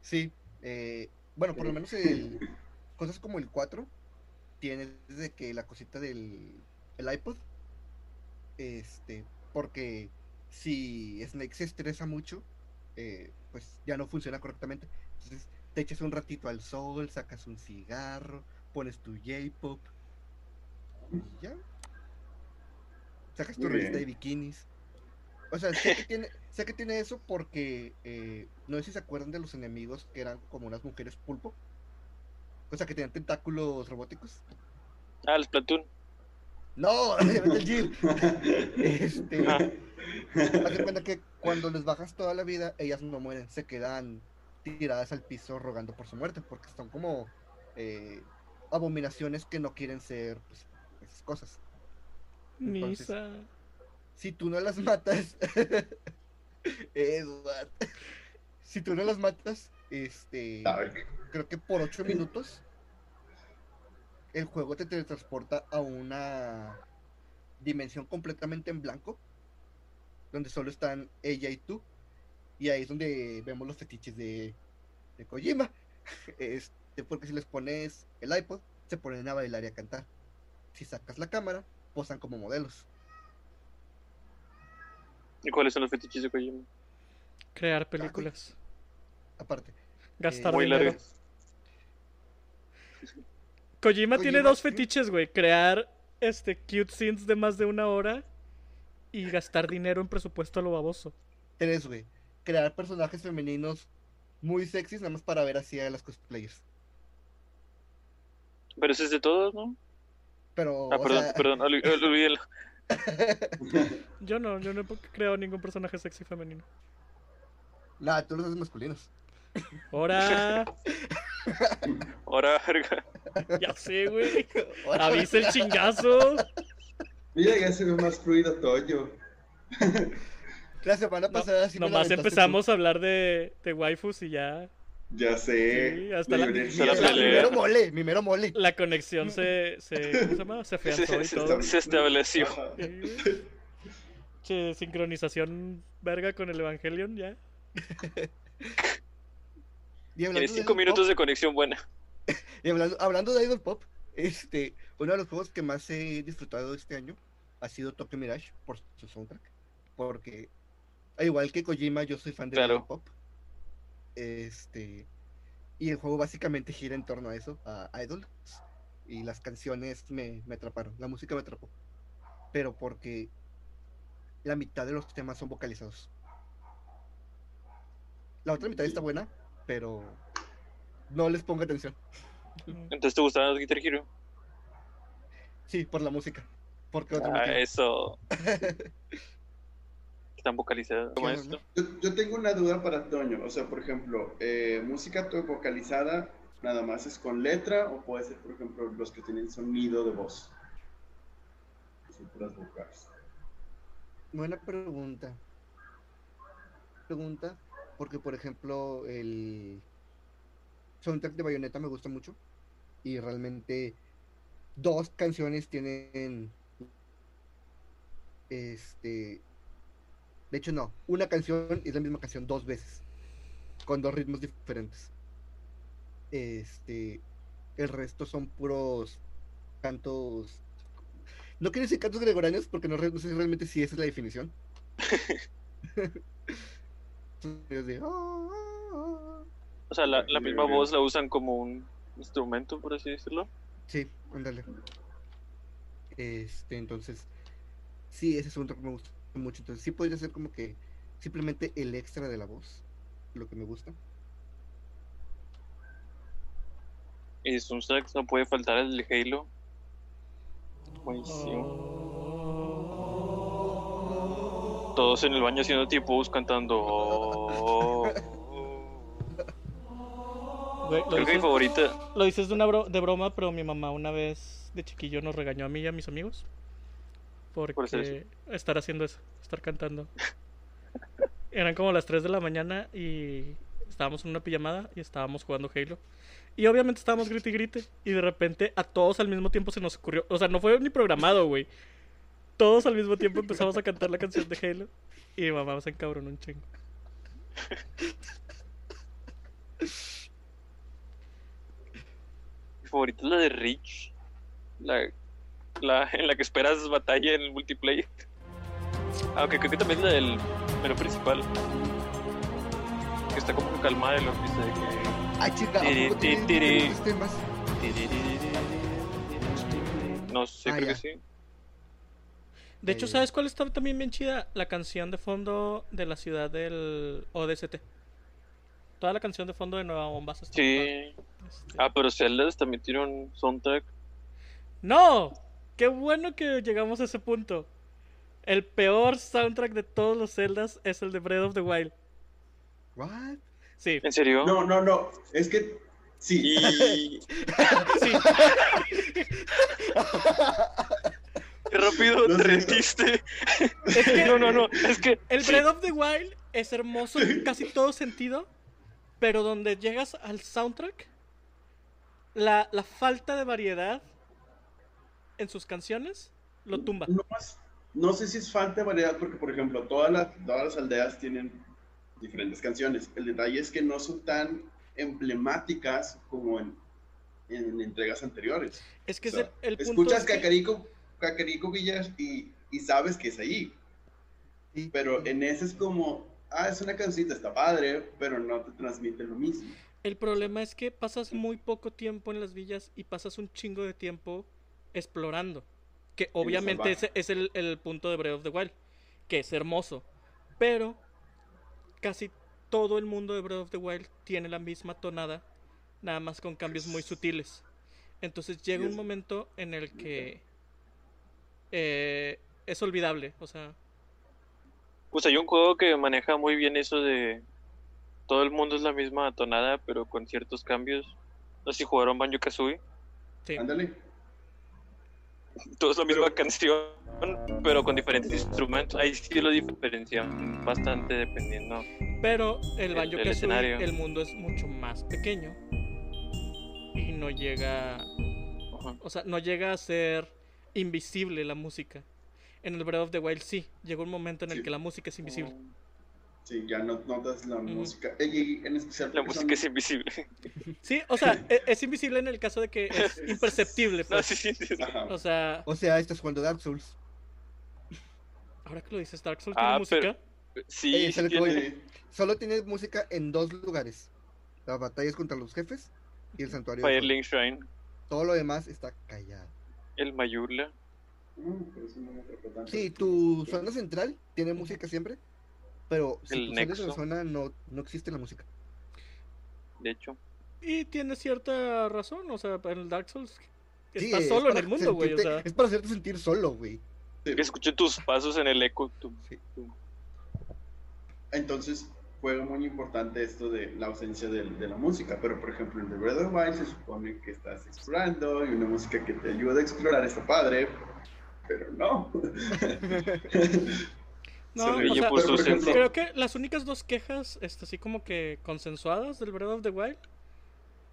Sí, eh, bueno, por lo menos el, (laughs) cosas como el 4 tiene desde que la cosita del el iPod, este, porque si Snake se estresa mucho, eh, pues ya no funciona correctamente. Entonces te echas un ratito al sol, sacas un cigarro, pones tu J-pop y ya. Sacas tu Muy revista bien. de bikinis. O sea, sé que tiene, sé que tiene eso porque eh, no sé si se acuerdan de los enemigos que eran como unas mujeres pulpo. O sea, que tenían tentáculos robóticos. Ah, el Splatoon. No, (laughs) Metal Gear. (laughs) Este, Ah. haz de cuenta que cuando les bajas toda la vida, ellas no mueren, se quedan tiradas al piso rogando por su muerte, porque son como eh, abominaciones que no quieren ser pues, esas cosas. Entonces- Misa. Si tú no las matas, (laughs) Edward, si tú no las matas, este, Dark. creo que por ocho minutos el juego te teletransporta a una dimensión completamente en blanco, donde solo están ella y tú, y ahí es donde vemos los fetiches de, de Kojima, (laughs) este, porque si les pones el iPod, se ponen a bailar y a cantar. Si sacas la cámara, posan como modelos. ¿Y cuáles son los fetiches de Kojima? Crear películas. Aparte, Gastar Muy dinero. Kojima tiene dos fetiches, güey. Crear este cute scenes de más de una hora y gastar dinero en presupuesto a lo baboso. tres, güey, crear personajes femeninos muy sexys, nada más para ver así a las cosplayers. Pero ese es de todos, ¿no? Pero, Ah, perdón, sea, perdón, ol- ol- (laughs) olvídelo. Yo no, yo no he creado ningún personaje sexy femenino. nada, tú los haces masculinos. Ahora, (laughs) Ahora, verga. ya sé, güey. (laughs) Avisa el chingazo. Mira, ya se ve más fluido Toyo. La semana No, pasada sí la nomás empezamos a hablar de, de waifus y ya Ya sé. Sí, hasta la- la. Mi mero mole, mi mero mole. la conexión se, se ¿cómo se llama? Se Se, afianzó y se- todo. se estableció. Sí. Che, sincronización verga con el Evangelion ya. Y hablando Tiene de cinco Idol minutos Pop, de conexión buena. (laughs) y hablando, hablando de Idol Pop, este, uno de los juegos que más he disfrutado este año ha sido Tokyo Mirage por su soundtrack. Porque, igual que Kojima, yo soy fan de Claro. Idol Pop. Este, y el juego básicamente gira en torno a eso, a Idols. Y las canciones me, me atraparon, la música me atrapó. Pero porque la mitad de los temas son vocalizados. La otra mitad está buena, pero no les pongo atención. Entonces te gustaba Guitar Hero. Sí, por la música. Porque Ah, eso. (laughs) Están vocalizadas. como ¿Qué esto. Yo, yo tengo una duda para Toño. O sea, por ejemplo, eh, música vocalizada nada más es con letra o puede ser, por ejemplo, los que tienen sonido de voz. Son puras vocales. Buena pregunta. Pregunta, porque por ejemplo, el soundtrack de Bayonetta me gusta mucho. Y realmente dos canciones tienen. Este. De hecho, no. Una canción es la misma canción dos veces. Con dos ritmos diferentes. Este. El resto son puros cantos. No quiero decir cantos gregorianos porque no, sé realmente si esa es la definición. De, "Ah, ah, ah". O sea, la, la misma voz la usan como un instrumento, por así decirlo. Sí, ándale. Este, entonces, sí, ese soundtrack me gusta mucho. Entonces, sí podría ser como que simplemente el extra de la voz, lo que me gusta. Y soundtracks no puede faltar el Halo. Buenísimo. Todos en el baño haciendo tipos cantando. (laughs) "Oh". Que mi dices, favorita. lo dices de, una bro- de broma, pero mi mamá una vez de chiquillo nos regañó a mí y a mis amigos. Por Porque estar haciendo eso, estar cantando. (laughs) Eran como las 3 de la mañana y estábamos en una pijamada y estábamos jugando Halo. Y obviamente estábamos grite y grite. Y de repente a todos al mismo tiempo se nos ocurrió. O sea, no fue ni programado, güey. Todos al mismo tiempo empezamos a cantar la canción de Halo. Y mamá se encabronó un chingo. Mi favorita es la de Rich. La, la en la que esperas batalla en el multiplayer. Aunque creo que también es la del menú principal. Que está como calmada de lo de que. Ay, chica, ¿a Tiri, tiri, tiri. No sé, Ah, creo ya. que sí. De hecho, Eh. ¿sabes cuál está también bien chida? La canción de fondo de la ciudad del ODST. Toda la canción de fondo de Nueva Bombas. Sí. Este- Ah, pero Zelda también tiene un soundtrack. ¡No! ¡Qué bueno que llegamos a ese punto! El peor soundtrack de todos los Zeldas es el de Breath of the Wild. What? Sí, ¿En serio? No, no, no. Es que sí. Y. (laughs) sí. ¡Qué rápido te siento. rendiste! Es que No, no, no. Es que. el sí. Breath of the Wild es hermoso en (laughs) casi todo sentido, pero donde llegas al soundtrack, la, la falta de variedad en sus canciones, lo tumba. No, sé si es falta de variedad, porque, por ejemplo, todas las, todas las aldeas tienen diferentes canciones. El detalle es que no son tan emblemáticas como en, en entregas anteriores. Es que O sea, es el, el punto. escuchas es que- Cacarico, Cacarico Villas y, y sabes que es ahí. Sí. Pero en ese es como, ah, es una cancioncita, está padre, pero no te transmite lo mismo. El problema es que pasas muy poco tiempo en las villas y pasas un chingo de tiempo explorando. Que obviamente ese es el, el punto de Breath of the Wild. Que es hermoso. Pero casi todo el mundo de Breath of the Wild tiene la misma tonada. Nada más con cambios muy sutiles. Entonces llega un momento en el que eh, es olvidable. O sea, Pues hay un juego que maneja muy bien eso de todo el mundo es la misma tonada, pero con ciertos cambios. No sé si jugaron Banjo Kazooie. sí. Ándale. Todo es la misma Pero- canción, pero con diferentes instrumentos. Ahí sí lo diferencian bastante dependiendo. Pero el El- Banjo el Kazooie, escenario. el mundo es mucho más pequeño. Y no llega. Ajá. O sea, no llega a ser invisible la música. En el Breath of the Wild sí, llegó un momento en el Sí. que la música es invisible. Sí, ya no notas la música. Y en especial La música es invisible. (laughs) Sí, o sea, e- es, invisible en el caso de que es (laughs) imperceptible. No, Pues. sí, sí, sí. O sea, O sea, estás jugando Dark Souls. ahora que lo dices, Dark Souls Ah, tiene música. Sí, tiene- Solo tienes música en dos lugares. Las batallas contra los jefes y el santuario. Firelink Shrine, Todo lo demás está callado. el Mayurla. Mm, por eso no me atrapó tanto. Sí, tu zona central tiene música siempre, pero si El tú sales de zona no, no existe la música. De hecho, Y tiene cierta razón, o sea, en el Dark Souls Sí, estás es solo en el mundo, güey. O sentirte- sea, Es para hacerte sentir solo, güey. Sí. escuché tus pasos en el eco. tú- Sí. tú- Entonces fue muy importante esto de la ausencia de, de la música, pero por ejemplo en The Breath of Wild se supone que estás explorando y una música que te ayuda a explorar está padre, pero no. (laughs) (laughs) No, o sea, ejemplo, creo que las únicas dos quejas, este, así como que consensuadas del Breath of the Wild,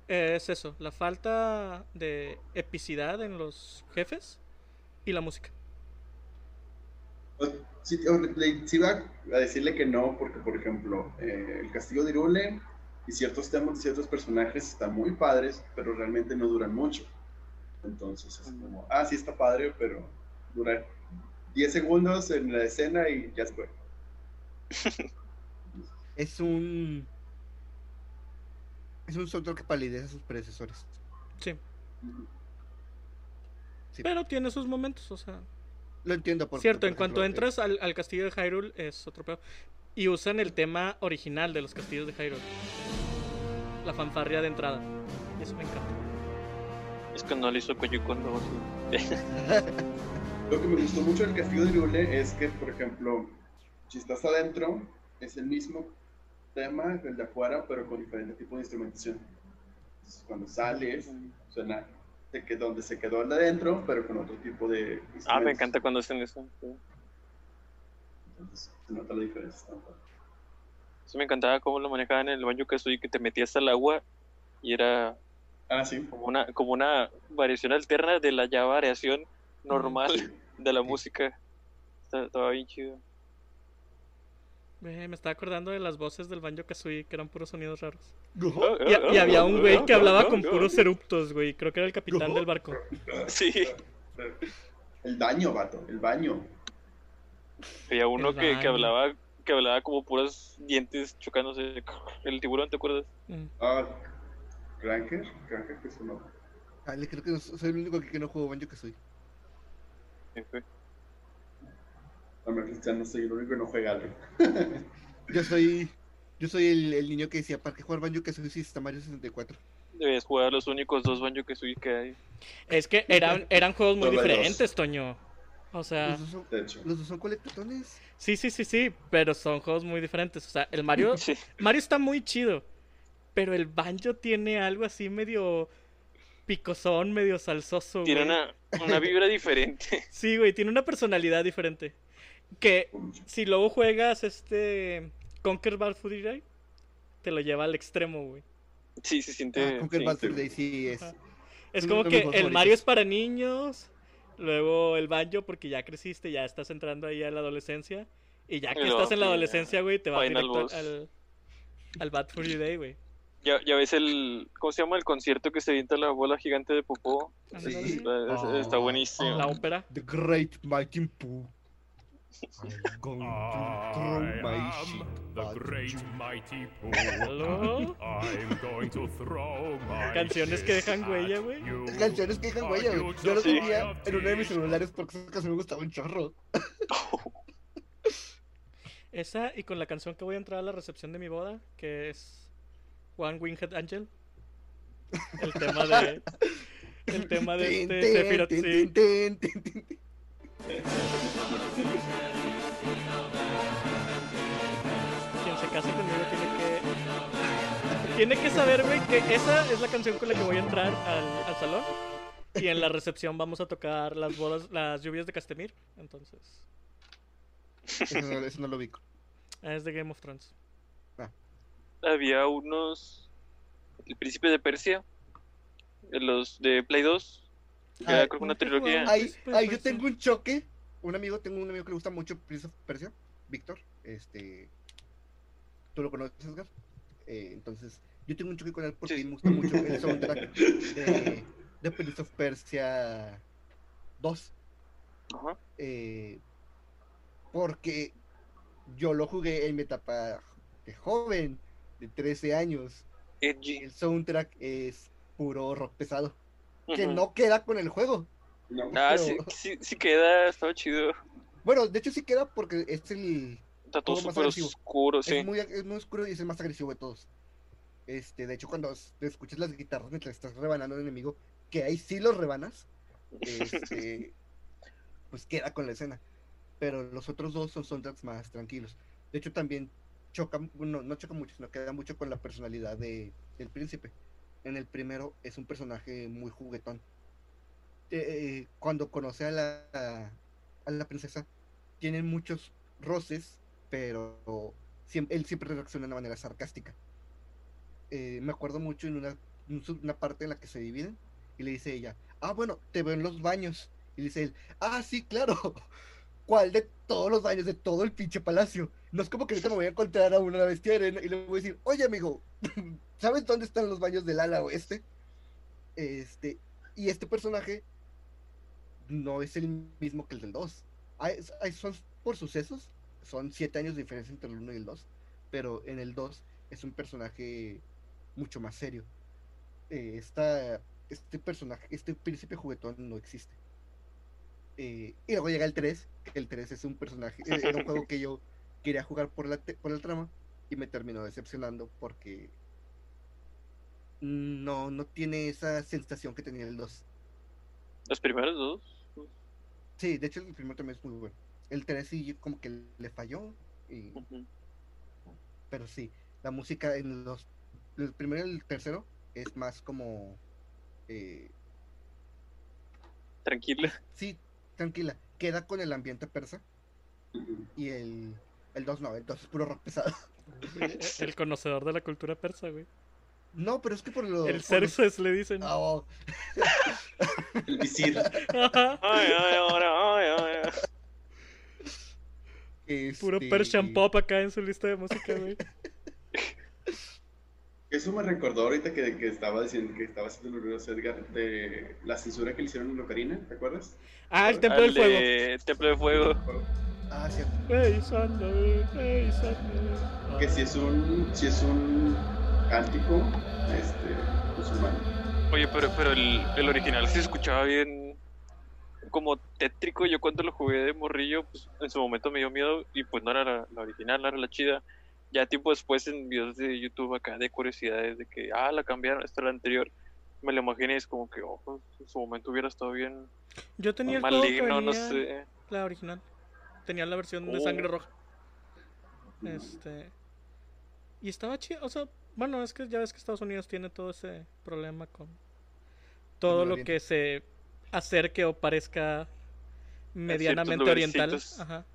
eh, es eso, la falta de epicidad en los jefes y la música. Sí, le- sí iba a decirle que no, porque por ejemplo, eh, el castigo de Irule y ciertos temas de ciertos personajes están muy padres, pero realmente no duran mucho. Entonces es como, ah, sí está padre, pero dura 10 segundos en la escena y ya se fue. (laughs) Es un. Es un software que palidece a sus predecesores. Sí. Sí. Pero tiene sus momentos, o sea. Lo entiendo por Cierto, por en cuanto entras al, al castillo de Hyrule es otro pedo. Y usan el tema original de los castillos de Hyrule. La fanfarria de entrada. Y eso me encanta. Es que no lo hizo Koji Kondo. (laughs) Lo que me gustó mucho del castigo de Irule es que, por ejemplo, si estás adentro, es el mismo tema que el de afuera, pero con diferente tipo de instrumentación. Entonces, cuando sales, suena de que donde se quedó el de adentro, pero con otro tipo de. Ah, me encanta cuando hacen eso. sí. Entonces, se nota la diferencia. Eso me encantaba cómo lo manejaban en el Banjo Kazooie, que te metías al agua y era Ah, sí. como una, como una variación alterna de la ya variación normal de la música. Está- Estaba bien chido. Eh, me estaba acordando de las voces del Banjo Kazooie que eran puros sonidos raros. Ujú. Y, y había un güey que hablaba con puros eruptos, güey. Creo que era el capitán del barco. Sí, El daño, vato, el baño. había uno El que, que baño. hablaba que hablaba como puros dientes chocándose. El tiburón, ¿te acuerdas? Mm. Ah, Cranker, Cranker que sonó. Dale, creo que no- soy el único que, que no juego Banjo que soy. Sí, fue. A lo mejor ya no soy el único que no juega algo. (laughs) Yo soy. Yo soy el, el niño que decía, ¿para qué jugar Banjo que soy si está Mario 64? Debes jugar los únicos dos Banjo Kazooie que hay. Es que eran, eran juegos muy diferentes, Toño. O sea, Los dos son, los dos son colectones. sí, sí, sí, sí, pero son juegos muy diferentes. O sea, el Mario, (laughs) Sí. Mario está muy chido, pero el Banjo tiene algo así medio picosón, medio salsoso. Tiene güey. una, una vibra diferente. (laughs) Sí, güey, tiene una personalidad diferente. Que si luego juegas este Conquer Bad Fur Day, te lo lleva al extremo, güey. Sí, se siente. Ah, Conquer sí. Bad Fur Day sí es. Ajá. Es como que el Mario es para niños, Luego el banjo, porque ya creciste, ya estás entrando ahí a la adolescencia. Y ya que estás en la adolescencia, güey, te Final directo al, al Bad for You Day, güey. Ya, ya ves el. ¿Cómo se llama el concierto que se avienta la bola gigante de popó? Sí. Está, es- está buenísimo. La ópera. The Great Mighty Pooh. I'm going to throw I my am shit the at great mighty. Pooh. I'm going to throw my Canciones que shit dejan huella, güey. Canciones que dejan huella, güey. Yo lo tenía en uno de mis celulares porque esa canción me gustaba un chorro. (laughs) Esa y con la canción que voy a entrar a la recepción de mi boda, que es One Winged Angel. El tema de. El tema de este Sephiroth, sí. Quien se case conmigo tiene que. Tiene que saber, güey, que esa es la canción con la que voy a entrar al, al salón. Y en la recepción vamos a tocar las bodas, las lluvias de Castemir. Entonces. Eso no, eso no lo ubico. Es de Game of Thrones. Había unos. El príncipe de Persia. de Los de Play 2. Que Ah, era creo que una trilogía. Ahí, Príncipe ahí de yo tengo un choque. Un amigo, tengo un amigo que le gusta mucho Prince of Persia, Víctor. Este. ¿Tú lo conoces, Edgar? Eh, entonces, yo tengo un choque con él porque Sí. me gusta mucho el soundtrack de, de Prince of Persia 2. Ajá. eh, porque yo lo jugué en mi etapa de joven, de 13 años. Edgy. El soundtrack es puro rock pesado, que no queda con el juego. No. Ah, pero- sí, sí, sí queda, estaba chido. Bueno, de hecho sí queda porque es el Está todo súper agresivo. oscuro, sí. es muy es muy oscuro y es el más agresivo de todos. Este, de hecho cuando escuchas las guitarras mientras estás rebanando a un enemigo, que ahí sí los rebanas, este, (laughs) pues queda con la escena. Pero los otros dos son soundtracks más tranquilos. De hecho también choca, no, no choca mucho, sino queda mucho con la personalidad de, del príncipe. En el primero es un personaje muy juguetón. Eh, eh, cuando conoce a la, a la princesa, tienen muchos roces, pero siem- él siempre reacciona de una manera sarcástica. Eh, me acuerdo mucho en una, una parte en la que se dividen y le dice ella, ah, bueno, te veo en los baños. Y dice él, ah, sí, claro. (laughs) ¿Cuál de todos los baños de todo el pinche palacio? No es como que ahorita me voy a encontrar a una bestia de arena y le voy a decir, oye, amigo, (laughs) ¿sabes dónde están los baños del ala oeste? Este, y este personaje no es el mismo que el del 2. Hay, hay- son por sucesos, son siete años de diferencia entre el 1 y el 2, pero en el 2 es un personaje mucho más serio. Eh, esta- este personaje, este príncipe juguetón no existe. Eh, y luego llega el 3, que el 3 es un personaje, eh, era un juego que yo quería jugar por la, por la trama y me terminó decepcionando porque no, no tiene esa sensación que tenía el 2. Los primeros dos. Sí, de hecho el primero también es muy bueno. El 3 sí como que le falló, y- pero sí, la música en los... El primero y el tercero es más como... eh, Tranquila. sí, tranquila, queda con el ambiente persa y el... El 2 no, el 2 es puro rock pesado. El conocedor de la cultura persa, güey. No, pero es que por lo... El los- Cerces le dicen. Ah, oh, (laughs) El visir. Ajá. Ay, ay, ahora, ay, ay, ay. Puro este, Persian Pop acá en su lista de música, güey. (laughs) Eso me recordó ahorita que, que estaba diciendo que estaba haciendo el ruido Edgar de la censura que le hicieron en Ocarina, ¿te acuerdas? Ah, el Templo del Fuego. de Templo de Fuego. Ah, cierto. Hey, Sander, hey, Sander. Que si es un, si es un cántico este, musulmán. Oye, pero, pero el, el original sí se escuchaba bien como tétrico. Yo cuando lo jugué de morrillo, pues en su momento me dio miedo y pues no era la, la original, no era la chida. Ya tiempo después en videos de YouTube acá de curiosidades de que, ah, la cambiaron, esta es la anterior. Me lo imaginé y es como que, pues, en su momento hubiera estado bien Yo tenía el maligno, no sé. la original. Tenía la versión de Oh. sangre roja. Este. Y estaba chido. O sea, bueno, es que ya ves que Estados Unidos tiene todo ese problema con todo lo que se acerque o parezca medianamente oriental. lugarcitos.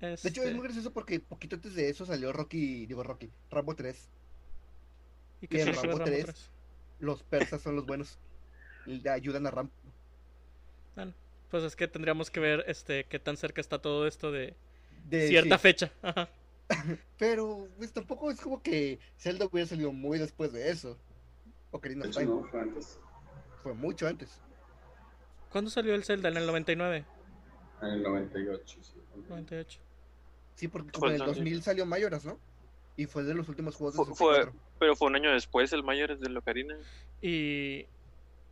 De hecho, Este, es muy gracioso porque poquito antes de eso salió Rocky, digo Rocky, Rambo 3. y que y en Rambo Rambo 3. 3. Los persas son los buenos. Le ayudan a Rambo. Bueno, pues es que tendríamos que ver este qué tan cerca está todo esto de De- cierta sí, fecha. Ajá. (laughs) Pero pues, tampoco es como que Zelda hubiera salido muy después de eso. Ocarina of Time no, fue antes. fue mucho antes. ¿Cuándo salió el Zelda? ¿En el 99? En el 98, sí. 98. Sí, porque como en el el 2000 salió Mayoras, ¿no? Y fue de los últimos juegos de Fue, fue- 64. pero fue un año después el Mayor de Locarina. Y,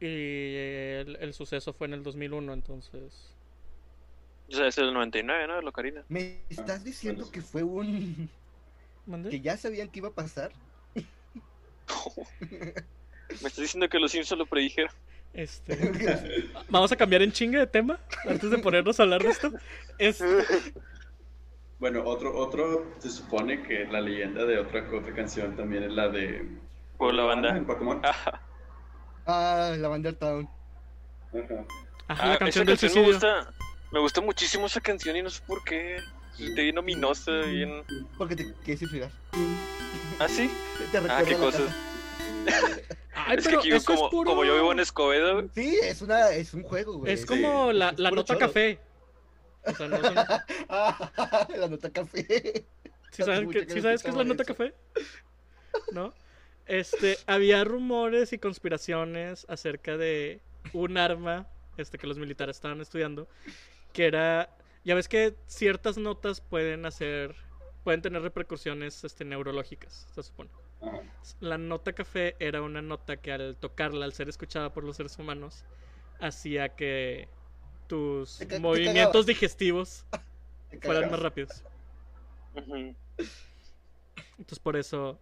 y el, el suceso fue en el 2001, entonces... O sea, es el 99, ¿no? Locarina. ¿Me estás Ah, diciendo bueno, que fue un... ¿Mande? que ya sabían que iba a pasar? (laughs) Me estás diciendo que los Simpsons lo predijeron. Este, (laughs) Vamos a cambiar en chinga de tema antes de ponernos a hablar de esto. Este, (laughs) Bueno, otro, otro, se supone que la leyenda de otra, otra canción también es la de... Por la banda. En Pokémon. Ajá. Ah, la Wonder Town. Ajá. ajá, la Ah, canción esa del canción me gusta. Me gusta muchísimo esa canción y no sé por qué. Está bien ominosa, bien. Porque te quieres suicidar. ¿Ah, sí? Te Ah, qué la cosas. Ay, es que aquí, como, es puro... como yo vivo en Escobedo, Sí, es una, es un juego, güey. Es Sí. como la, Es la nota choro. café. O sea, no son... (laughs) La nota café. ¿Sí, saben que, que ¿sí sabes qué es la nota eso. café? ¿No? Este, había rumores y conspiraciones acerca de un arma este, que los militares estaban estudiando, que era, ya ves que ciertas notas pueden hacer, pueden tener repercusiones este, neurológicas, se supone. La nota café era una nota que al tocarla, al ser escuchada por los seres humanos, hacía que tus Te ca- te movimientos digestivos (laughs) fueran más rápidos. Entonces por eso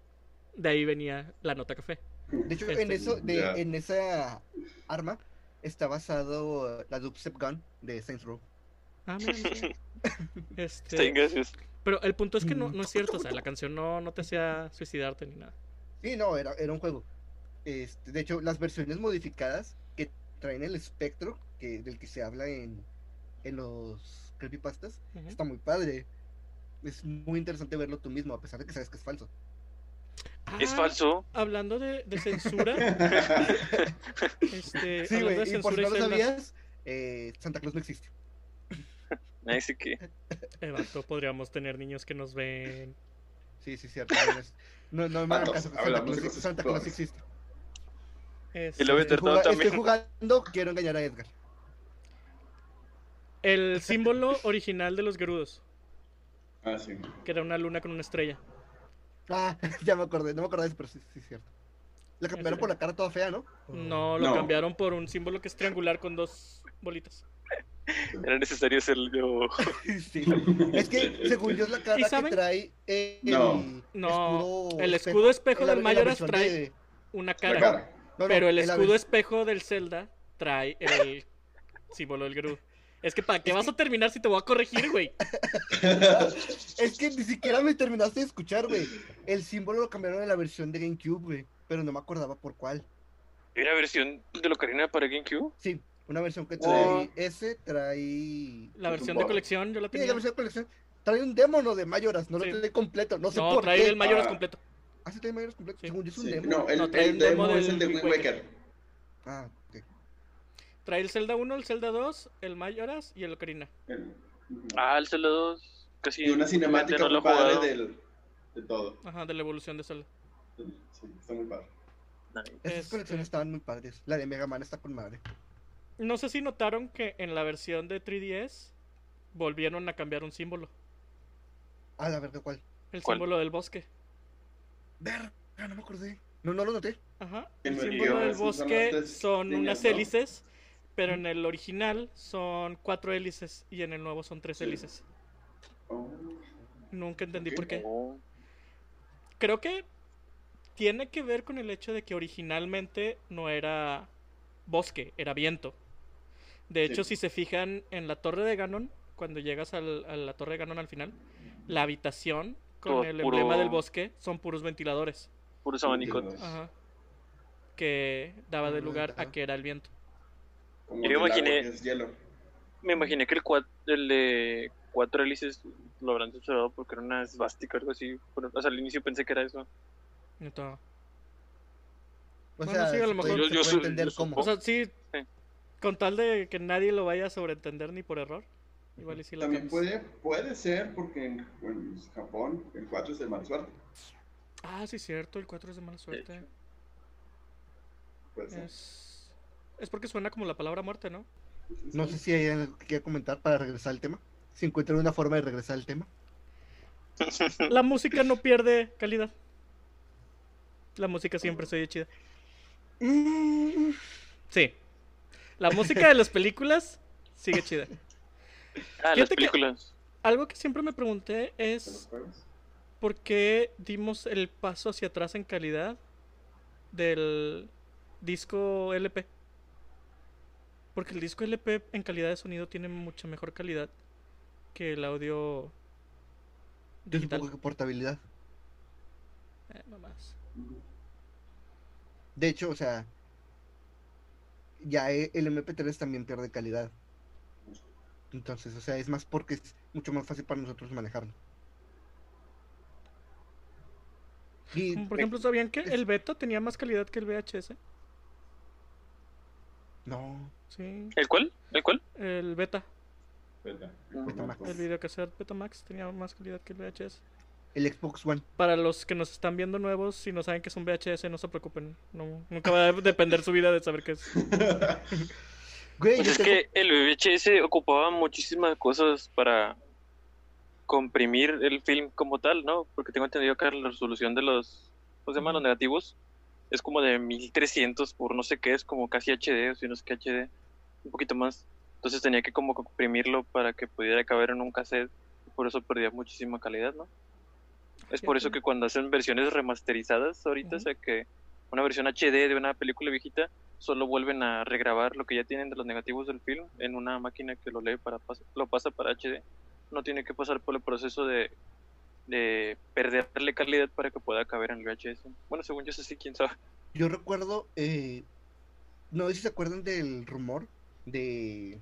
de ahí venía la nota café. De hecho, Este, en eso, de, ya. en esa arma está basado uh, la Dubstep Gun de Saints Row. Ah, mira, (laughs) Este, gracias. pero el punto es que no, no es cierto, o sea, la canción no, no te hacía suicidarte ni nada. Sí, no, era, era un juego. Este, de hecho, las versiones modificadas que traen el espectro, que, del que se habla en, en los creepypastas, está muy padre. Es muy interesante verlo tú mismo, a pesar de que sabes que es falso. Es Ah, falso. Hablando de, de censura, (laughs) este, Sí, güey, por si no lo sabías, eh, Santa Claus no existe. (laughs) Nadie dice que. eh, vato, podríamos tener niños que nos ven. Sí, sí, cierto. No, es- no, me caso, Santa Claus, Santa existe. Este, también. estoy jugando, quiero engañar a Edgar. El símbolo original de los Gerudos, Ah, sí. que era una luna con una estrella. Ah, (laughs) ya me acordé, no me acordé de eso, pero sí, sí, es cierto. La cambiaron por la cara toda fea, ¿no? No, lo No. cambiaron por un símbolo que es triangular con dos bolitas. Era necesario hacerlo. (laughs) Sí. Es que, según yo, es la cara que trae el No. No, escudo el espejo escudo espejo del versión trae de- una cara. cara. no, no, Pero el escudo espejo del Zelda trae el símbolo del Gerudo. Es que para qué vas a terminar si te voy a corregir, güey. (laughs) Es que ni siquiera me terminaste de escuchar, güey. El símbolo lo cambiaron en la versión de GameCube, güey. Pero no me acordaba por cuál. ¿Hay una versión de Locarina para GameCube? Sí, una versión que Oh. trae ese, trae... La versión de colección yo la Sí, la tenía. versión de colección. Trae un demo, ¿no? De Mayoras, no Sí. lo trae completo. No sé No, por trae qué. el Mayoras Ah. completo. Ah, sí trae Mayoras completo. Sí. Según yo es un Sí, demo. No, el, No, trae el un demo demo es el de Wind Waker. Waker. Ah. Trae el Zelda 1, el Zelda 2, el Mayoras y el Ocarina. El-. Ah, el Zelda 2. Casi. y una cinemática no padre del, de todo. Ajá, de la evolución de Zelda. Sí, está muy padre. Nice. Esas Este- colecciones estaban muy padres. La de Mega Man está con madre. No sé si notaron que en la versión de 3DS volvieron a cambiar un símbolo. Ah, la verga, ¿cuál? El ¿Cuál? símbolo del bosque. Verga, no me acordé. No, no lo noté. Ajá. El el símbolo del bosque son unas ¿no? hélices, pero en el original son cuatro hélices y en el nuevo son tres Sí. hélices. Oh, Nunca entendí por qué. Oh, Creo que tiene que ver con el hecho de que originalmente no era bosque, era viento. De hecho, Sí. si se fijan en la torre de Ganon, cuando llegas al- a la torre de Ganon al final, la habitación con Todo el puro- emblema del bosque son puros ventiladores. puros. Ajá. Que daba de Ah, lugar a que era el viento. Como Yo agua imaginé- que es hielo. Me imaginé que el, cuat- el de cuatro hélices lo habrán censurado porque era una esvástica o algo así. Pero, o sea, al inicio pensé que era eso. Neta. O Bueno, sea, sí, a lo mejor- Yo- se yo entender yo cómo. O sea, sí. Sí. Con tal de que nadie lo vaya a sobreentender ni por error. Igual y lo También puede, puede ser porque en, en Japón el 4 es de mala suerte. Ah, sí, cierto, el 4 es de mala suerte. hecho. Puede ser. Es... es porque suena como la palabra muerte, ¿no? No sé si hay algo que quiera comentar para regresar al tema. Si encuentran una forma de regresar al tema. (laughs) La música no pierde calidad. La música siempre se oye chida. Sí. La música de las películas sigue chida. Ah, las que- películas. Algo que siempre me pregunté ¿De los es por qué dimos el paso hacia atrás en calidad del disco LP. Porque el disco LP en calidad de sonido tiene mucha mejor calidad que el audio Yo digital. supongo que portabilidad. Eh, mamás. De hecho, o sea, ya e- el MP3 también pierde calidad. Entonces, o sea, es más porque es mucho más fácil para nosotros manejarlo. Y por ejemplo, ¿sabían que el beta tenía más calidad que el VHS? no, Sí. ¿El cuál? ¿El cuál? El beta, Beta. Betamax. el videocassette Betamax tenía más calidad que el VHS. el Xbox One. Para los que nos están viendo nuevos y no saben que es un VHS, no se preocupen. No, nunca va a depender su vida de saber qué es. (laughs) Güey, Pues es tengo- que el VHS ocupaba muchísimas cosas para comprimir el film como tal, ¿no? Porque tengo entendido que la resolución de los, ¿cómo se llaman? Los negativos es como de 1300 por no sé qué, es como casi HD, o si no sé qué HD, un poquito más. Entonces tenía que como comprimirlo para que pudiera caber en un cassette, y por eso perdía muchísima calidad, ¿no? Es por eso que cuando hacen versiones remasterizadas ahorita, o Ujú. sea que una versión HD de una película viejita, solo vuelven a regrabar lo que ya tienen de los negativos del film en una máquina que lo lee para pas- lo pasa para HD. No tiene que pasar por el proceso de, de perderle calidad para que pueda caber en el VHS. Bueno, según yo es así, quién sabe. Yo recuerdo, eh, no sé si se acuerdan del rumor de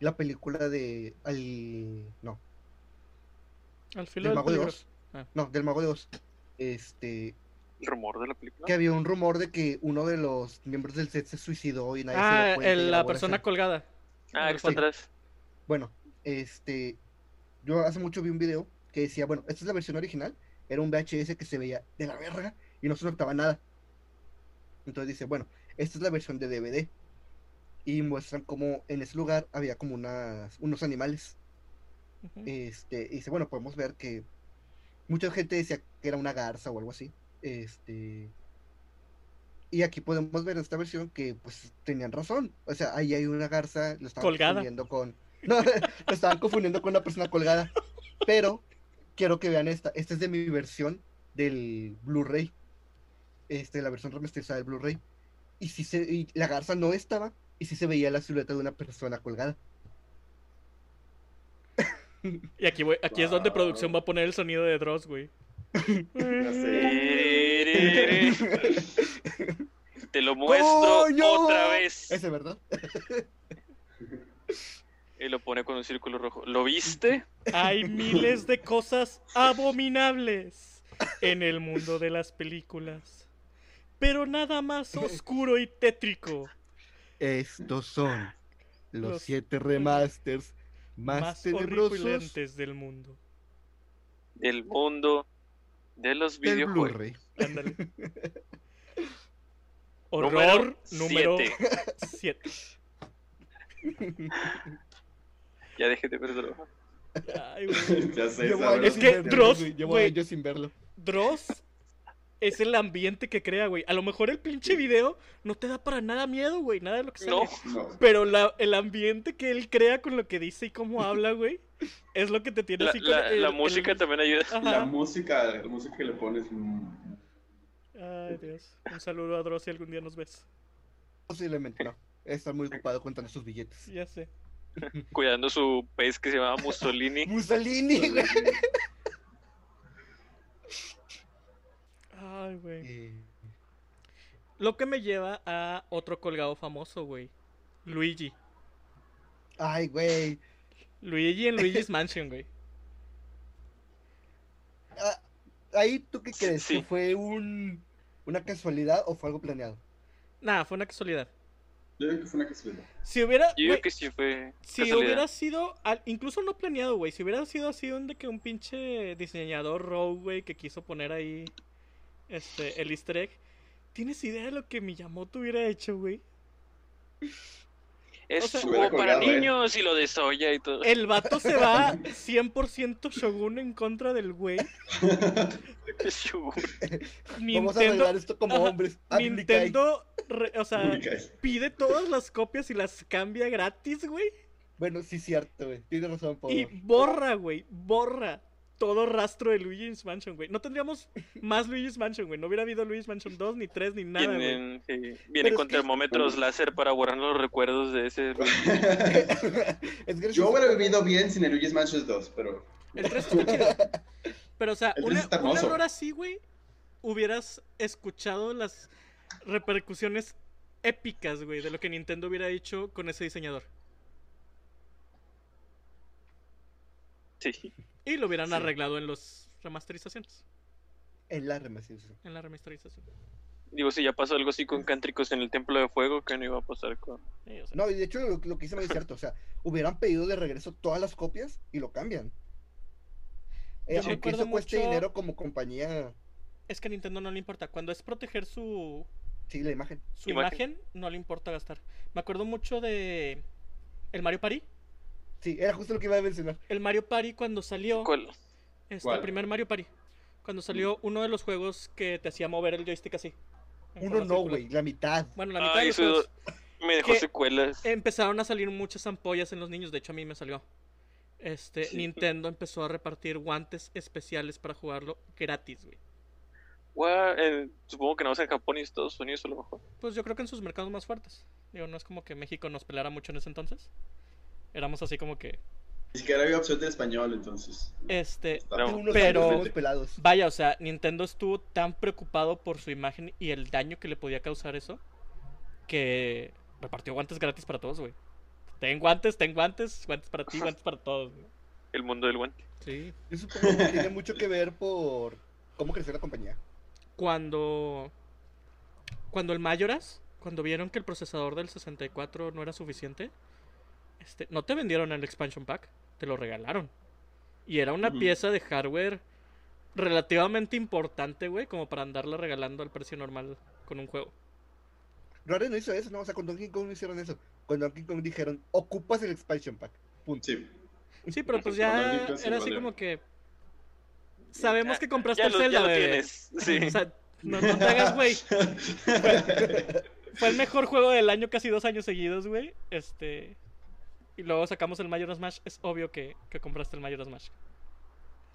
la película de al no, Al filo del del Mago de. Oz. Ah. No, del Mago de Oz. Este, El rumor de la película. que había un rumor de que uno de los miembros del set se suicidó y nadie se dio Ah, cuenta el- la persona colgada. Ah, fue atrás. Bueno, este, yo hace mucho vi un video que decía, bueno, esta es la versión original, era un VHS que se veía de la verga y no se notaba nada. Entonces dice, bueno, esta es la versión de DVD. Y muestran como en ese lugar había como unas, unos animales. Este, y dice, bueno, podemos ver que mucha gente decía que era una garza o algo así. Este, y aquí podemos ver en esta versión que pues tenían razón. O sea, ahí hay una garza, lo estaban Colgada. confundiendo con. (laughs) No, lo estaban confundiendo con una persona colgada. Pero quiero que vean esta. Esta es de mi versión del Blu-ray. Este, la versión remasterizada del Blu-ray. Y si se, y la garza no estaba, y sí se veía la silueta de una persona colgada. (laughs) Y aquí, voy- aquí es donde producción va a poner el sonido de Dross, güey. (laughs) Te lo muestro ¡Coño! otra vez. Ese, ¿verdad? (laughs) Y lo pone con un círculo rojo. ¿Lo viste? Hay miles de cosas abominables en el mundo de las películas. Pero nada más oscuro y tétrico, Estos son los, Los- siete remasters más, más tenebrosos del mundo. Del mundo de los videojuegos. Ándale. (laughs) Horror número siete. 7. (laughs) Ya dejé de verlo. Ay, güey. (laughs) Ya sé, Es que Dross, güey. años sin verlo. Dross es el ambiente que crea, güey. A lo mejor el pinche video no te da para nada miedo, güey. Nada de lo que sale. No. No. Pero la- el ambiente que él crea con lo que dice y cómo habla, güey, es lo que te tiene La, así con la- el- la el- música también ayuda. Ajá. La música, la música que le pones. mm, Ay, Dios. Un saludo a Dross si algún día nos ves. Posiblemente no. Está muy ocupado contando sus billetes. Ya sé. (laughs) Cuidando su pez que se llama Mussolini. Mussolini, güey. Ay, güey. Eh, Lo que me lleva a otro colgado famoso, güey. Luigi. Ay, güey. Luigi en Luigi's (laughs) Mansion, güey. Ah, Ahí, ¿tú qué crees? Sí. ¿Que fue un, una casualidad o fue algo planeado? Nada, fue una casualidad. Yo creo que fue una casualidad. Si hubiera. Yo digo güey, que sí fue. Si casualidad. hubiera sido, al- incluso no planeado, güey, si hubiera sido así un de que un pinche diseñador rogue, güey, que quiso poner ahí este el easter egg, ¿tienes idea de lo que Miyamoto hubiera hecho, güey? Es o sea- juego para colgado, eh. niños y lo de Soya y todo. El vato se va (laughs) 100% Shogun en contra del güey. Shogun. Vamos a Nintendo, arreglar esto como hombres. Nintendo, re- o sea, pide todas las copias y las cambia gratis, güey. Bueno, sí, cierto, güey. Tienes razón, por Y borra, güey, borra todo rastro de Luigi's Mansion, güey. No tendríamos (laughs) más Luigi's Mansion, güey. No hubiera habido Luigi's Mansion 2, ni 3, ni nada, güey. Vienen, sí, vienen Pero con que- termómetros láser para borrar los recuerdos de ese. (laughs) es. Yo hubiera vivido bien sin el Luigi's Mansion 2, pero El 3 está chido. Pero, o sea, (laughs) El 3 una, un error así, güey, hubieras escuchado las repercusiones épicas, güey, de lo que Nintendo hubiera hecho con ese diseñador. Sí. Y lo hubieran Sí. arreglado en las remasterizaciones. En la remasterización. En la remasterización. Digo, si ya pasó algo así con Cántricos en el Templo de Fuego, que no iba a pasar con. Sí, o sea, No, y de hecho lo, lo que hice es cierto. O sea, hubieran pedido de regreso todas las copias y lo cambian. Eh, Yo me aunque acuerdo eso cueste mucho- dinero como compañía, Es que a Nintendo no le importa. Cuando es proteger su, sí, la imagen. su Imagen. imagen, no le importa gastar. Me acuerdo mucho de el Mario Party. Sí, era justo lo que iba a mencionar. El Mario Party cuando salió, ¿Cuál? este, ¿Cuál? el primer Mario Party, cuando salió uno de los juegos que te hacía mover el joystick así. Uno no, güey, la mitad. Bueno, la mitad Ay, de los juegos me dejó secuelas. empezaron a salir muchas ampollas en los niños. De hecho, a mí me salió. Este, Sí. Nintendo empezó a repartir guantes especiales para jugarlo gratis, güey. Eh, supongo que no vas en Japón y Estados Unidos a lo mejor. Pues yo creo que en sus mercados más fuertes. Digo, no es como que México nos pelara mucho en ese entonces. Éramos así como que. ni siquiera había opción de español, entonces. Este. Pero- pelados. Vaya, o sea, Nintendo estuvo tan preocupado por su imagen y el daño que le podía causar eso. Que repartió guantes gratis para todos, güey. Ten guantes, ten guantes, guantes para ti, guantes para todos. güey. El mundo del guante. Sí. Yo supongo que tiene mucho que ver por cómo creció la compañía. Cuando. Cuando el Mayoras, cuando vieron que el procesador del 64 no era suficiente, este, no te vendieron el expansion pack, te lo regalaron. Y era una pieza de hardware relativamente importante, güey, como para andarla regalando al precio normal con un juego. Rare no hizo eso, no, o sea, con Donkey Kong no hicieron eso. Con Donkey Kong dijeron, ocupas el expansion pack. Punto. Sí. Sí, pero pues (laughs) ya era así como que. Sabemos que compraste Ya el lo, Zelda, ya lo bebé. tienes. Sí. (laughs) O sea, no, no te hagas, güey. (laughs) Fue el mejor juego del año casi dos años seguidos, güey. Este. Y luego sacamos el Majora's Mash. Es obvio que, que compraste el Majora's Mash.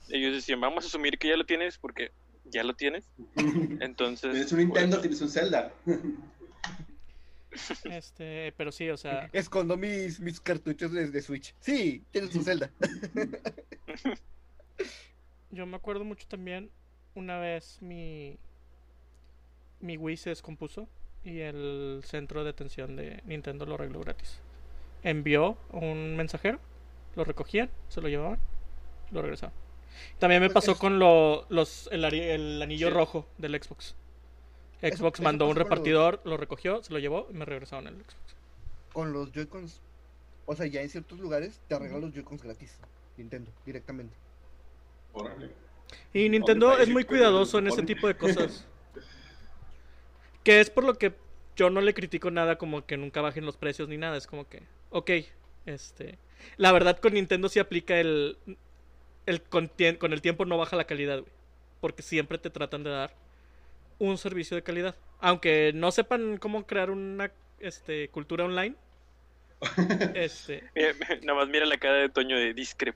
Ellos decían, vamos a asumir que ya lo tienes porque ya lo tienes. (laughs) Entonces. Tienes un Nintendo, por eso- tienes un Zelda. (laughs) Este, pero sí, o sea, Escondo mis, mis cartuchos de, de Switch. Sí, tienes tu Zelda. (laughs) yo me acuerdo mucho también. Una vez mi. Mi Wii se descompuso. Y el centro de atención de Nintendo lo arregló gratis. Envió un mensajero. Lo recogían, se lo llevaban. Lo regresaban. También me Pues pasó con lo- los, el, anillo Sí. rojo del Xbox. Xbox eso mandó un los- repartidor, lo recogió, se lo llevó y me regresaron el Xbox. Con los Joy-Cons. O sea, ya en ciertos lugares te arreglan los Joy-Cons gratis. Nintendo, directamente. Órale. Y Nintendo es muy cuidadoso en ese tipo de cosas. (laughs) que es por lo que yo no le critico nada como que nunca bajen los precios ni nada. Es como que, ok, este... La verdad con Nintendo sí aplica el... el con, el tiempo no baja la calidad, güey. Porque siempre te tratan de dar un servicio de calidad. Aunque no sepan cómo crear una este, cultura online. (laughs) este, Mira, (laughs) nada más mira la cara de Toño de. No, no,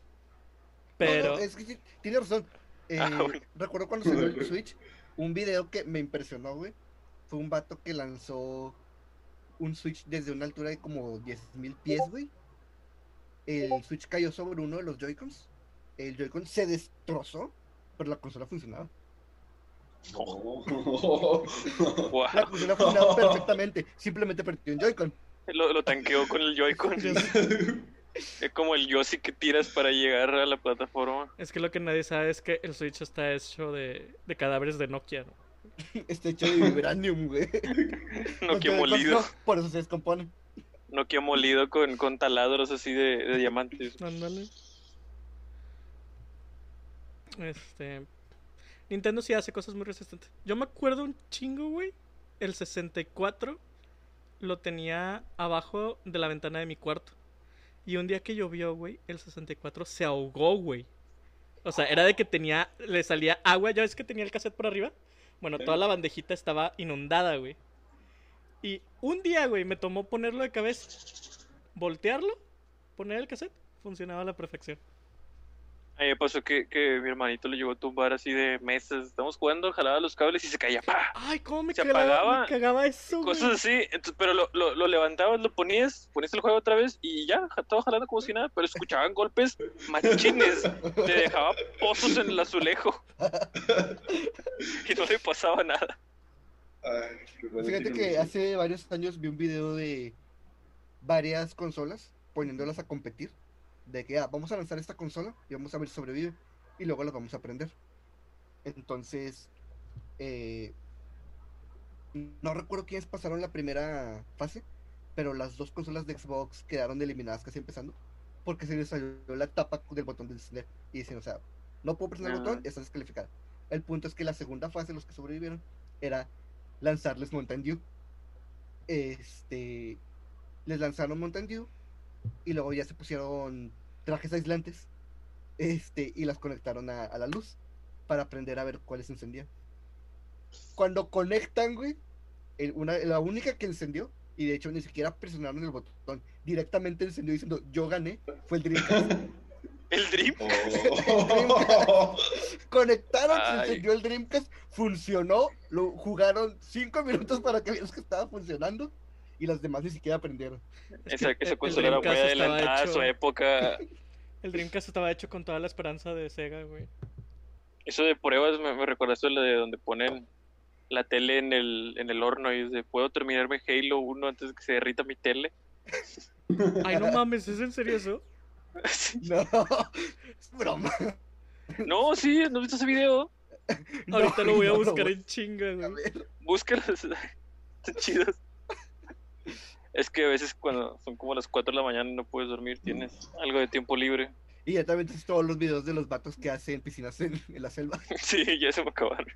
pero... es que sí, tiene razón. Eh, Ah, bueno. Recuerdo cuando salió el (laughs) Switch, un video que me impresionó, güey. Fue un vato que lanzó un Switch desde una altura de como 10.000 pies, güey. El Switch cayó sobre uno de los Joy-Cons. El Joy-Con se destrozó, pero la consola funcionaba. (laughs) Guau. La consola funcionaba perfectamente. Simplemente perdió un Joy-Con. Lo, lo tanqueó con el Joy-Con. Es como el Yoshi que tiras para llegar a la plataforma. Es que lo que nadie sabe es que el Switch está hecho de, de cadáveres de Nokia, ¿no? (laughs) Está hecho de vibranium, güey. No que molido. no, por eso se descomponen. Nokia molido con, con taladros así de, de diamantes. Ándale. Este. Nintendo sí hace cosas muy resistentes. Yo me acuerdo un chingo, güey. El 64 lo tenía abajo de la ventana de mi cuarto. Y un día que llovió, güey, el 64 se ahogó, güey. O sea, era de que tenía, le salía agua. ¿Ya ves que tenía el cassette por arriba? Bueno, toda la bandejita estaba inundada, güey. Y un día, güey, me tomó ponerlo de cabeza, voltearlo, poner el cassette, funcionaba a la perfección. A mí me pasó que, que mi hermanito le llegó a tumbar así de meses. Estamos jugando, jalaba los cables y se caía. ¡pa! Ay, cómo me, Se cagaba, apagaba, me cagaba eso, güey. Cosas así. Entonces, pero lo, lo, lo levantabas, lo ponías, ponías el juego otra vez y ya, estaba jalando como si nada. Pero escuchaban golpes machines. Te dejaba pozos en el azulejo. y no le pasaba nada. Ay, qué bueno Fíjate que hace varios años vi un video de varias consolas poniéndolas a competir. De que ah, vamos a lanzar esta consola y vamos a ver si sobrevive. Y luego las vamos a aprender. Entonces, eh, no recuerdo quiénes pasaron la primera fase, pero las dos consolas de Xbox quedaron eliminadas casi empezando. Porque se les salió la tapa del botón de encender. Y dicen, o sea, no puedo presionar el Ah. botón, está descalificada. El punto es que la segunda fase, los que sobrevivieron, era lanzarles Mountain Dew. Este. Les lanzaron Mountain Dew. Y luego ya se pusieron trajes aislantes. Este. Y las conectaron a, a la luz. Para aprender a ver cuáles encendían. Cuando conectan, güey. el- una, la única que encendió. Y de hecho ni siquiera presionaron el botón. Directamente encendió diciendo yo gané. Fue el Dreamcast. (laughs) El Dream. Oh. (laughs) Conectaron, se encendió el Dreamcast, funcionó, lo jugaron cinco minutos para que vieras que estaba funcionando y las demás ni siquiera aprendieron. Es Esa, que esa consola era muy adelantada a su época. (laughs) El Dreamcast estaba hecho con toda la esperanza de Sega, güey. Eso de pruebas me, me recordaste lo de donde ponen la tele en el, en el horno y dice, ¿puedo terminarme Halo 1 antes de que se derrita mi tele? (laughs) Ay, no (laughs) mames, ¿es en serio eso? No, es broma. no, sí, ¿no has visto ese video? No, Ahorita lo voy a no buscar en chinga, güey. Búscalos, están chidos. Es que a veces cuando son como las 4 de la mañana y no puedes dormir, tienes algo de tiempo libre. Y ya también tienes todos los videos de los vatos que hacen piscinas en, en la selva. (laughs) Sí, ya se me acabaron.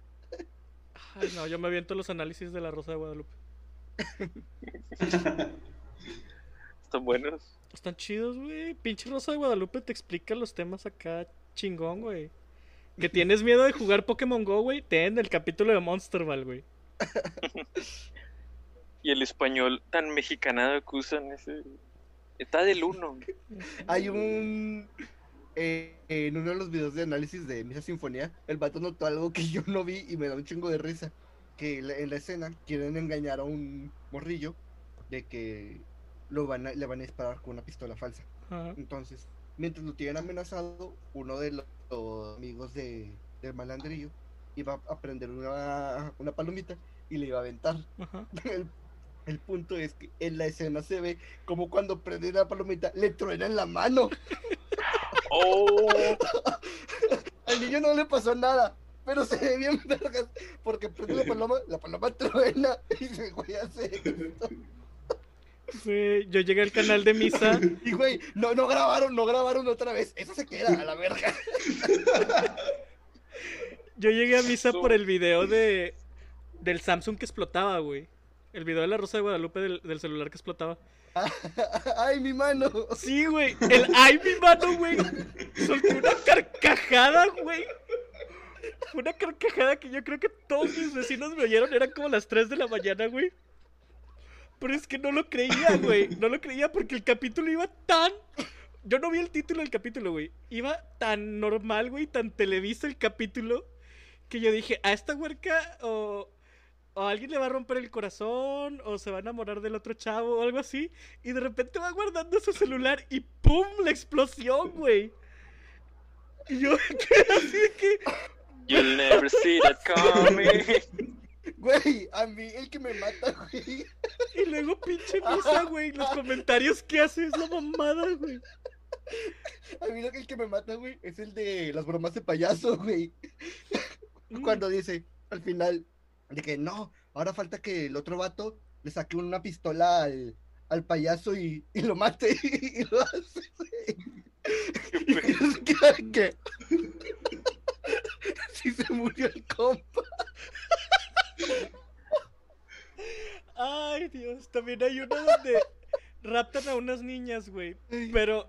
Ay, no, yo me aviento los análisis de la Rosa de Guadalupe. (laughs) Están buenos. Están chidos, güey. Pinche Rosa de Guadalupe te explica los temas acá chingón, güey. Que (laughs) tienes miedo de jugar Pokémon Go, güey. Ten el capítulo de Monster Ball, güey. Y el español tan mexicanado que usan ese... Está del uno. Hay un. eh, en uno de los videos de análisis de Misa Sinfonía, el vato notó algo que yo no vi y me da un chingo de risa. Que en la escena quieren engañar a un morrillo de que lo van a- le van a disparar con una pistola falsa. Entonces, mientras lo tienen amenazado, uno de los, los amigos de, del malandrillo iba a prender una, una palomita y le iba a aventar. Ajá. (laughs) El, el punto es que en la escena se ve como cuando prende la palomita le truena en la mano. (laughs) ¡Oh! (laughs) Al niño no le pasó nada, pero se ve bien vergas porque prende la paloma, la paloma truena y se güey hace esto. Sí, yo llegué al canal de Misa. (laughs) Y güey, no, no grabaron, no grabaron otra vez. Eso se queda a la verga. Yo llegué a Misa por el video de del Samsung que explotaba, güey. El video de la Rosa de Guadalupe del, del celular que explotaba. (laughs) Ay, mi mano. Sí, güey. El ay, mi mano, güey. Solté una carcajada, güey. Una carcajada que yo creo que todos mis vecinos me oyeron. Eran como las 3 de la mañana, güey. Pero es que no lo creía, güey. No lo creía porque el capítulo iba tan. Yo no vi el título del capítulo, güey. Iba tan normal, güey, tan televisa el capítulo. Que yo dije, a esta huerca o, o alguien le va a romper el corazón, o se va a enamorar del otro chavo, o algo así. Y de repente va guardando su celular y ¡pum! La explosión, güey. Y yo (laughs) así de que. You'll never see that coming. Güey, a mí el que me mata, güey. Y luego pinche misa, güey. Los comentarios que hace es la mamada, güey. A mí lo que el que me mata, güey, es el de las bromas de payaso, güey. Cuando dice al final de que no, ahora falta que el otro vato le saque una pistola al, al payaso y, y lo mate (laughs) y lo hace. Y que (laughs) sí se murió el compa. Ay, Dios. También hay uno donde raptan a unas niñas, güey. Pero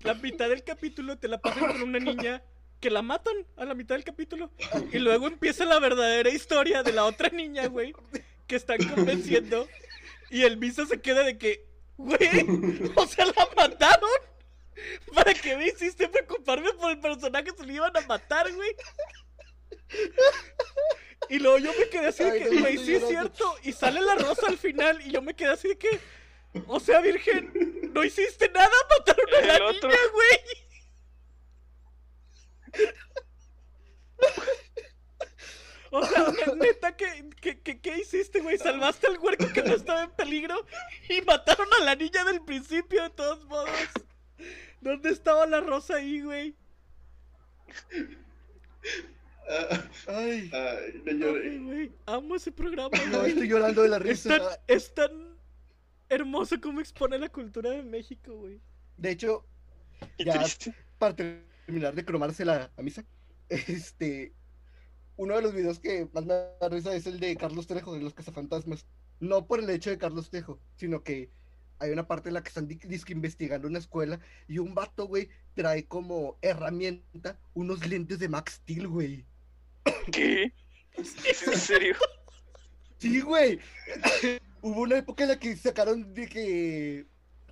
la mitad del capítulo te la pasan con una niña que la matan a la mitad del capítulo. Y luego empieza la verdadera historia de la otra niña, güey. Que están convenciendo. Y el Misa se queda de que, güey, o sea, la mataron. ¿Para qué me hiciste preocuparme por el personaje? Se le iban a matar, güey. Y luego yo me quedé así de que, güey, sí es cierto. Y sale la rosa al final. Y yo me quedé así de que, o sea, Virgen, no hiciste nada, mataron a la niña, güey. O sea, neta, ¿qué, qué, qué, qué hiciste, güey? Salvaste al huerco que no estaba en peligro y mataron a la niña del principio, de todos modos. ¿Dónde estaba la rosa ahí, güey? Ah, Ay, ay, no Ay, lloré. güey, amo ese programa, no, güey. estoy llorando de la Es tan, risa. es tan hermoso como expone la cultura de México, güey. De hecho, Qué ya triste. para terminar de cromarse la a misa, (laughs) este, uno de los videos que más me da risa es el de Carlos Trejo de los cazafantasmas. No por el hecho de Carlos Trejo, sino que hay una parte en la que están di- dizque investigando una escuela y un vato, güey, trae como herramienta unos lentes de Max Steel, güey. ¿Qué? ¿Es en serio? Sí, güey. (laughs) Hubo una época en la que sacaron de que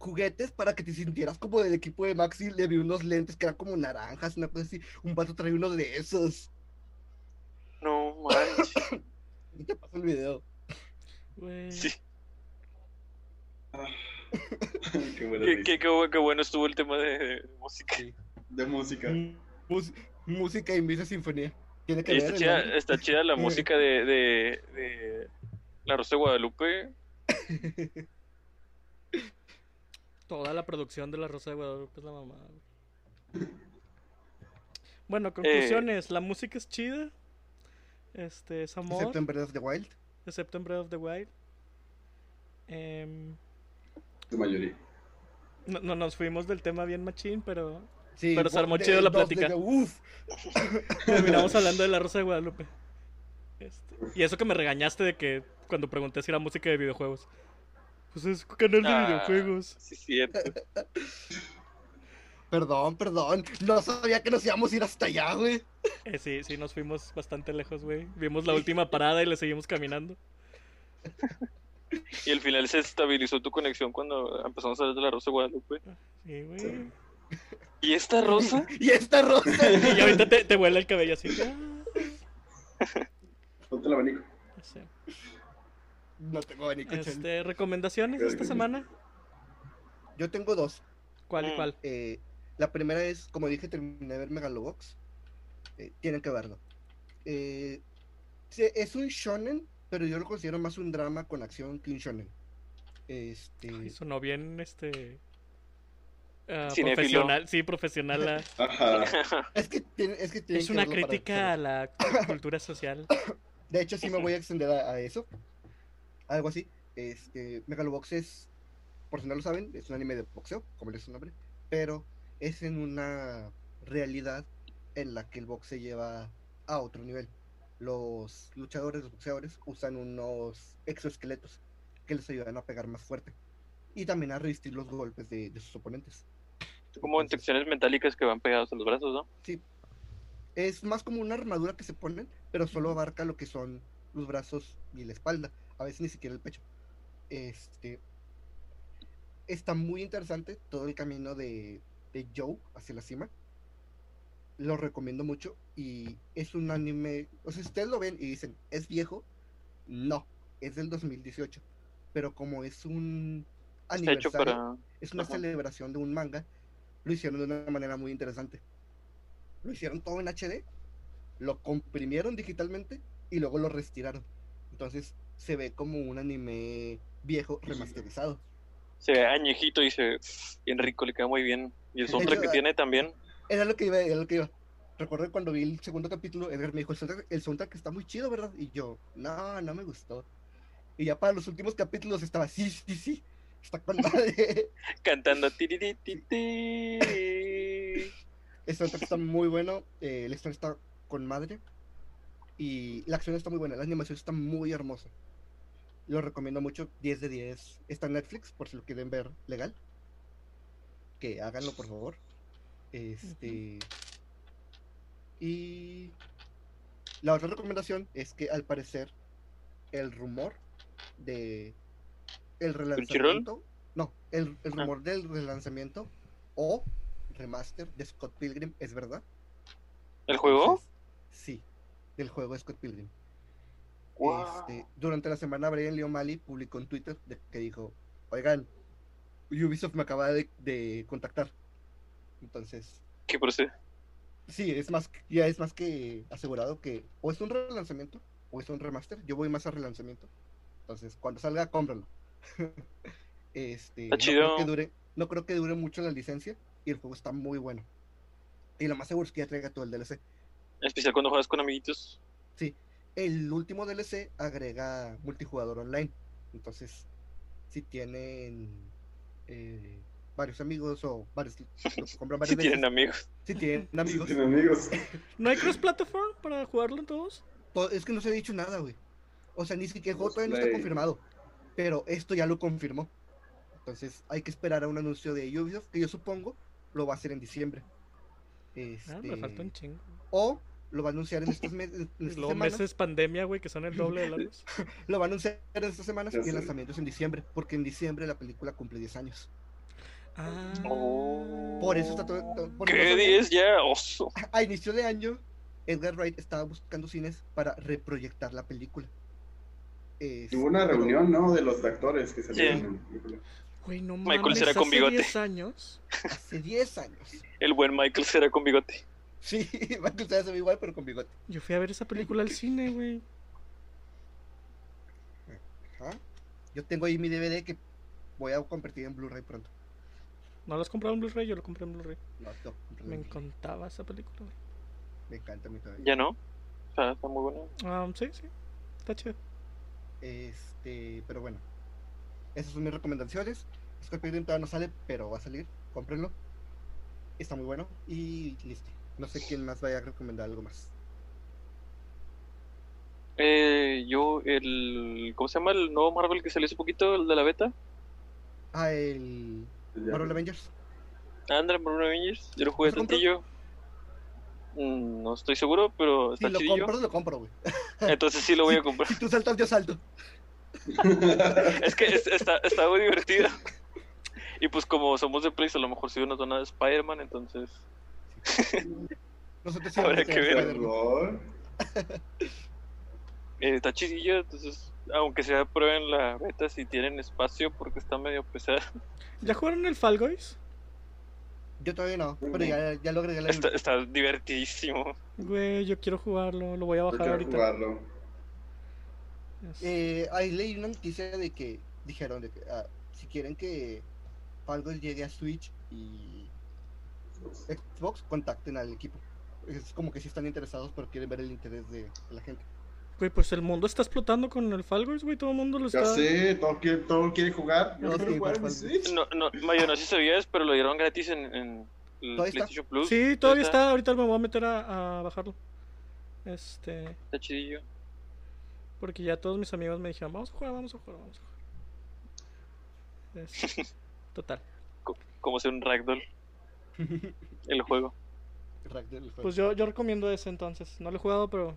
juguetes para que te sintieras como del equipo de Maxi. Le vi unos lentes que eran como naranjas, una cosa así. Un vato traía uno de esos. No manches. (coughs) Y te paso el video. Güey. Sí. (laughs) Qué buena Qué, risa. qué, qué bu- qué bueno estuvo el tema de, de música. De música. Mus- música y misa sinfonía. Tiene que ver. está chida, está chida la (laughs) música de, de, de La Rosa de Guadalupe. (laughs) Toda la producción de La Rosa de Guadalupe es la mamada. güey. Bueno, conclusiones. La música es chida. Este, es amor. Excepto en Breath of the Wild. excepto en Breath of the Wild. Tu mayoría. no, no nos fuimos del tema bien machín, pero Sí, Pero se armó de- chido la de- plática. uf. (coughs) terminamos hablando de La Rosa de Guadalupe. Este, y eso que me regañaste de que cuando pregunté si era música de videojuegos. Pues es canal de Ah, videojuegos. Sí, cierto. (laughs) Perdón, perdón. No sabía que nos íbamos a ir hasta allá, güey. Eh, sí, sí, nos fuimos bastante lejos, güey. Vimos la última parada y le seguimos caminando. Y al final se estabilizó tu conexión cuando empezamos a hablar de La Rosa de Guadalupe. Sí, güey. ¿Y esta rosa? (laughs) Y esta rosa. (laughs) Y ahorita te, te vuela el cabello así. Ah, Ponte el abanico. sé. No tengo ni coche. Este, ¿Recomendaciones esta semana? Yo tengo dos. ¿Cuál y Mm. cuál? Eh, la primera es, como dije, terminé de ver Megalobox. Eh, tienen que verlo. Eh, es un shonen, pero yo lo considero más un drama con acción que un shonen. Este, Ay, sonó bien, este... ah, profesional, sí, profesional. ah. (laughs) Ajá. (laughs) es que tiene- es que tienen Es que una para crítica a la (coughs) cultura social. De hecho, sí me voy a extender a, a eso. Algo así. Este, Megalobox es, por si no lo saben, es un anime de boxeo, como le dice su nombre, pero es en una realidad en la que el box se lleva a otro nivel. Los luchadores, los boxeadores, usan unos exoesqueletos que les ayudan a pegar más fuerte y también a resistir los golpes de, de sus oponentes. Como infecciones metálicas que van pegadas a los brazos, ¿no? Sí. Es más como una armadura que se ponen, pero solo abarca lo que son los brazos y la espalda. A veces ni siquiera el pecho. Este. Está muy interesante todo el camino de, de Joe hacia la cima. Lo recomiendo mucho. Y es un anime. O sea, ustedes lo ven y dicen, ¿es viejo? No, es del 2018. Pero como es un aniversario, para... es una Ajá. celebración de un manga, lo hicieron de una manera muy interesante. Lo hicieron todo en HD, lo comprimieron digitalmente y luego lo retiraron. Entonces se ve como un anime viejo remasterizado. Se ve añejito y se ve bien rico, le queda muy bien. Y el soundtrack que tiene también. Era lo que iba, era lo que iba. Recuerdo cuando vi el segundo capítulo, Edgar me dijo, el soundtrack, el soundtrack está muy chido, ¿verdad? Y yo, no, no me gustó. Y ya para los últimos capítulos estaba, sí, sí, sí, Está con madre. (laughs) Cantando. El soundtrack está muy bueno. eh, la historia está con madre. Y la acción está muy buena. La animación está muy hermosa. Lo recomiendo mucho. 10 de 10. Está en Netflix, por si lo quieren ver legal. Que háganlo, por favor. Este. Y. La otra recomendación es que al parecer el rumor de el relanzamiento. No, el, el Ah. rumor del relanzamiento o remaster de Scott Pilgrim es verdad. ¿El juego? Entonces, sí, del juego de Scott Pilgrim. Este, durante la semana, Brian Lee O'Malley publicó en Twitter de- que dijo: Oigan, Ubisoft me acaba de, de contactar. Entonces, ¿Qué procede? sí, es más, ya es más que asegurado que o es un relanzamiento o es un remaster. Yo voy más a relanzamiento. Entonces, cuando salga, cómpralo. (laughs) este, Está no creo chido. que dure, no creo que dure mucho la licencia y el juego está muy bueno. Y lo más seguro es que ya traiga todo el DLC. En especial cuando juegas con amiguitos. Sí, el último DLC agrega multijugador online. Entonces, si tienen eh, varios amigos o varios, lo compran (laughs) varias Si veces, tienen amigos. si tienen amigos, Tienen amigos. (laughs) ¿No hay cross-platform para jugarlo en todos? to- es que no se ha dicho nada, güey. O sea, ni siquiera el juego todavía no está confirmado. Pero esto ya lo confirmó. Entonces, hay que esperar a un anuncio de Ubisoft que yo supongo lo va a hacer en diciembre. Ah, me falta un Este, chingo. o lo va a anunciar en estos (laughs) meses. En estas luego semanas. meses pandemia, güey, que son el doble de largos. (laughs) Lo va a anunciar en estas semanas y el lanzamiento es en diciembre, porque en diciembre la película cumple 10 años. Ah. Oh. Por eso está todo. ¿Qué eso- 10 ya? Oso. (laughs) A inicio de año, Edgar Wright estaba buscando cines para reproyectar la película. Este, Hubo una reunión, ¿no? De los actores que salieron Sí. en la película. Güey, no Michael mames, será con hace bigote. 10 años. Hace 10 años. El buen Michael será con bigote. Sí, Michael Cera se ve igual, pero con bigote. Yo fui a ver esa película al cine, güey. Ajá. Yo tengo ahí mi DVD que voy a convertir en Blu-ray pronto. ¿No lo has comprado en Blu-ray? Yo lo compré en Blu-ray. No, no, Me encantaba esa película, güey. Me encanta a mí todavía. Ya no. O sea, está muy bueno. Ah, sí, sí. Está chido. Este, pero bueno. Esas son mis recomendaciones. Pilgrim todavía no sale, pero va a salir. Cómprenlo. Está muy bueno. Y listo. No sé quién más vaya a recomendar algo más. Eh, yo, el. ¿Cómo se llama el nuevo Marvel que salió hace poquito? El de la beta. Ah, el. Marvel Avengers. Andra Marvel Avengers. Yo lo jugué ¿Lo tantillo. Mm, No estoy seguro, pero Si está lo chidillo. compro, lo compro, güey. (laughs) Entonces sí lo voy a comprar. Si tú saltas, yo salto. (laughs) Es que es- está, está muy divertido. Y pues como somos de Place, a lo mejor sí nos dan a Spider-Man, entonces... Nosotros Habrá que ver. (laughs) Eh, está chidillo, entonces... Aunque sea prueben la beta si tienen espacio porque está medio pesada. ¿Ya jugaron el Fall Guys? Yo todavía no, pero ya, ya lo agregué la Está, está divertidísimo. Güey, yo quiero jugarlo. Lo voy a Yo bajar quiero ahorita. jugarlo. Es- Eh, ahí leí una noticia de que dijeron de que ah, si quieren que Fall Guys llegue a Switch y Xbox, contacten al equipo. Es como que si están interesados, pero quieren ver el interés de, de la gente. Güey, pues el mundo está explotando con el Fall Guys, güey. Todo el mundo lo Ya está. sé, todo quiere, todo quiere jugar. Yo No, sí, jugar. No, no, Mayo, no sé si sabías, pero lo dieron gratis en, en el ¿Todavía está? PlayStation Plus. Sí, todavía está. Ahorita me voy a meter a, a bajarlo. Este. Está chidillo. Porque ya todos mis amigos me dijeron, vamos a jugar, vamos a jugar, vamos a jugar. (laughs) Es- Total. Como ser un ragdoll. (laughs) El juego. Pues yo, yo recomiendo ese entonces. No lo he jugado, pero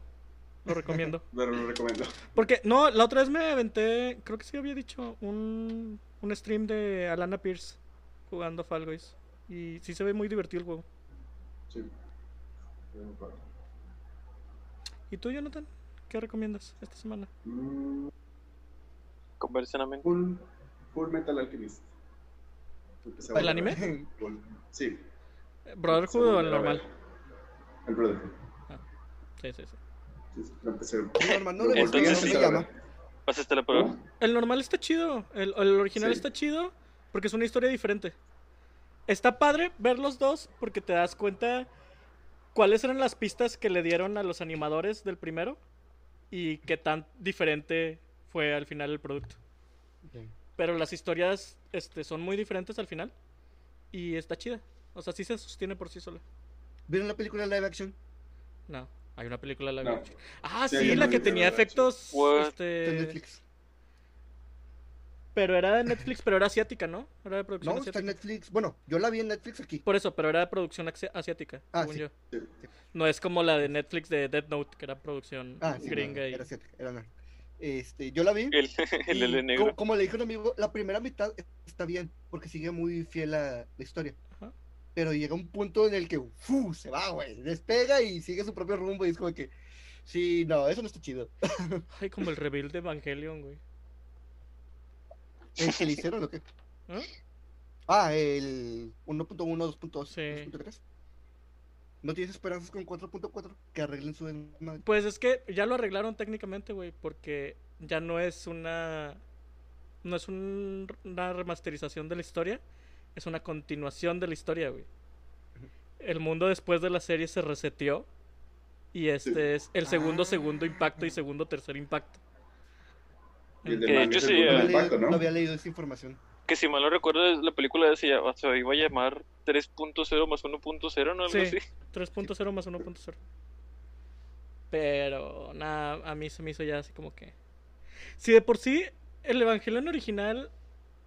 lo recomiendo. (laughs) Pero lo recomiendo. Porque, no, la otra vez me aventé, creo que sí había dicho, un, un stream de Alana Pierce jugando Fall Guys. Y sí se ve muy divertido el juego. Sí. ¿Y tú, Jonathan? ¿Qué recomiendas esta semana? Mm, Conversionamente. Full, Full Metal Alchemist. Empecé ¿El anime? (laughs) Sí. ¿Brotherhood o el normal? El Brotherhood. Sí, sí, sí. Sí, sí, lo empecé. El normal no le lo gusta, Entonces no sí. me llama. Pasaste la prueba. ¿No? El normal está chido. El, el original Sí. está chido porque es una historia diferente. Está padre ver los dos porque te das cuenta cuáles eran las pistas que le dieron a los animadores del primero y qué tan diferente fue al final el producto. Pero las historias este, son muy diferentes al final. Y está chida. O sea, sí se sostiene por sí sola. ¿Vieron la película live action? No, hay una película live No. action. Ah, Sí, la que tenía efectos. Este, Netflix. pero era de Netflix, pero era asiática, ¿no? Era de producción No, está asiática. en Netflix. Bueno, yo la vi en Netflix aquí. Por eso, pero era de producción asiática, Ah, según sí. yo. Sí. No es como la de Netflix de Dead Note, que era producción Ah, sí, gringa no, y... era asiática, era Este, yo la vi. El, (laughs) el negro. Como, le dije a un amigo, la primera mitad está bien, porque sigue muy fiel a la historia. Ajá. Pero llega un punto en el que se va, güey. Despega y sigue su propio rumbo y es como que. Sí, no, eso no está chido. (laughs) Ay, como el reveal de Evangelion, güey. ¿El que le hicieron o qué? ¿Eh? Ah, el 1.1, 2.2, Sí. 2.3. ¿No tienes esperanzas con 4.4? Que arreglen su desmadre? Pues es que ya lo arreglaron técnicamente, güey, porque ya no es una no es un- una remasterización de la historia, es una continuación de la historia, güey. El mundo después de la serie se reseteó y este es el segundo Ah. segundo impacto y segundo tercer impacto. Y el de sí, eh, había, impacto, leído, ¿no? no había leído esa información. Que si mal no recuerdo, la película se iba a llamar 3.0 más 1.0, ¿no? Algo Sí, así. 3.0 más 1.0. Pero nada, a mí se me hizo ya así como que Si de por sí el Evangelion original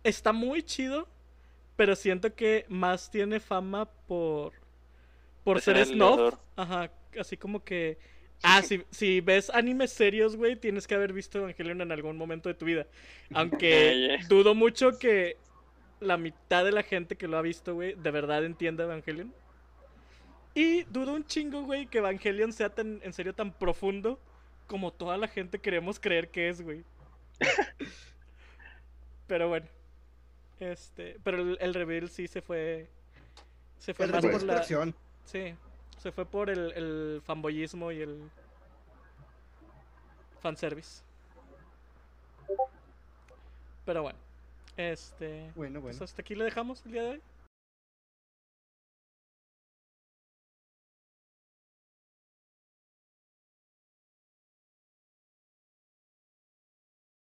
está muy chido, pero siento que más tiene fama por por De ser innovador. Ajá, así como que (laughs) Ah, si, si ves animes serios, güey, tienes que haber visto Evangelion en algún momento de tu vida. Aunque Ya, (laughs) ya. dudo mucho que la mitad de la gente que lo ha visto, güey, de verdad entienda Evangelion. Y dudo un chingo, güey, que Evangelion sea tan, en serio, tan profundo como toda la gente queremos creer que es, güey. (laughs) pero bueno. Este, pero el, el reveal sí se fue. Se fue El más por la. Sí, se fue por el, el fanboyismo y el fanservice. Pero bueno, este. Bueno, pues bueno. hasta aquí le dejamos el día de hoy.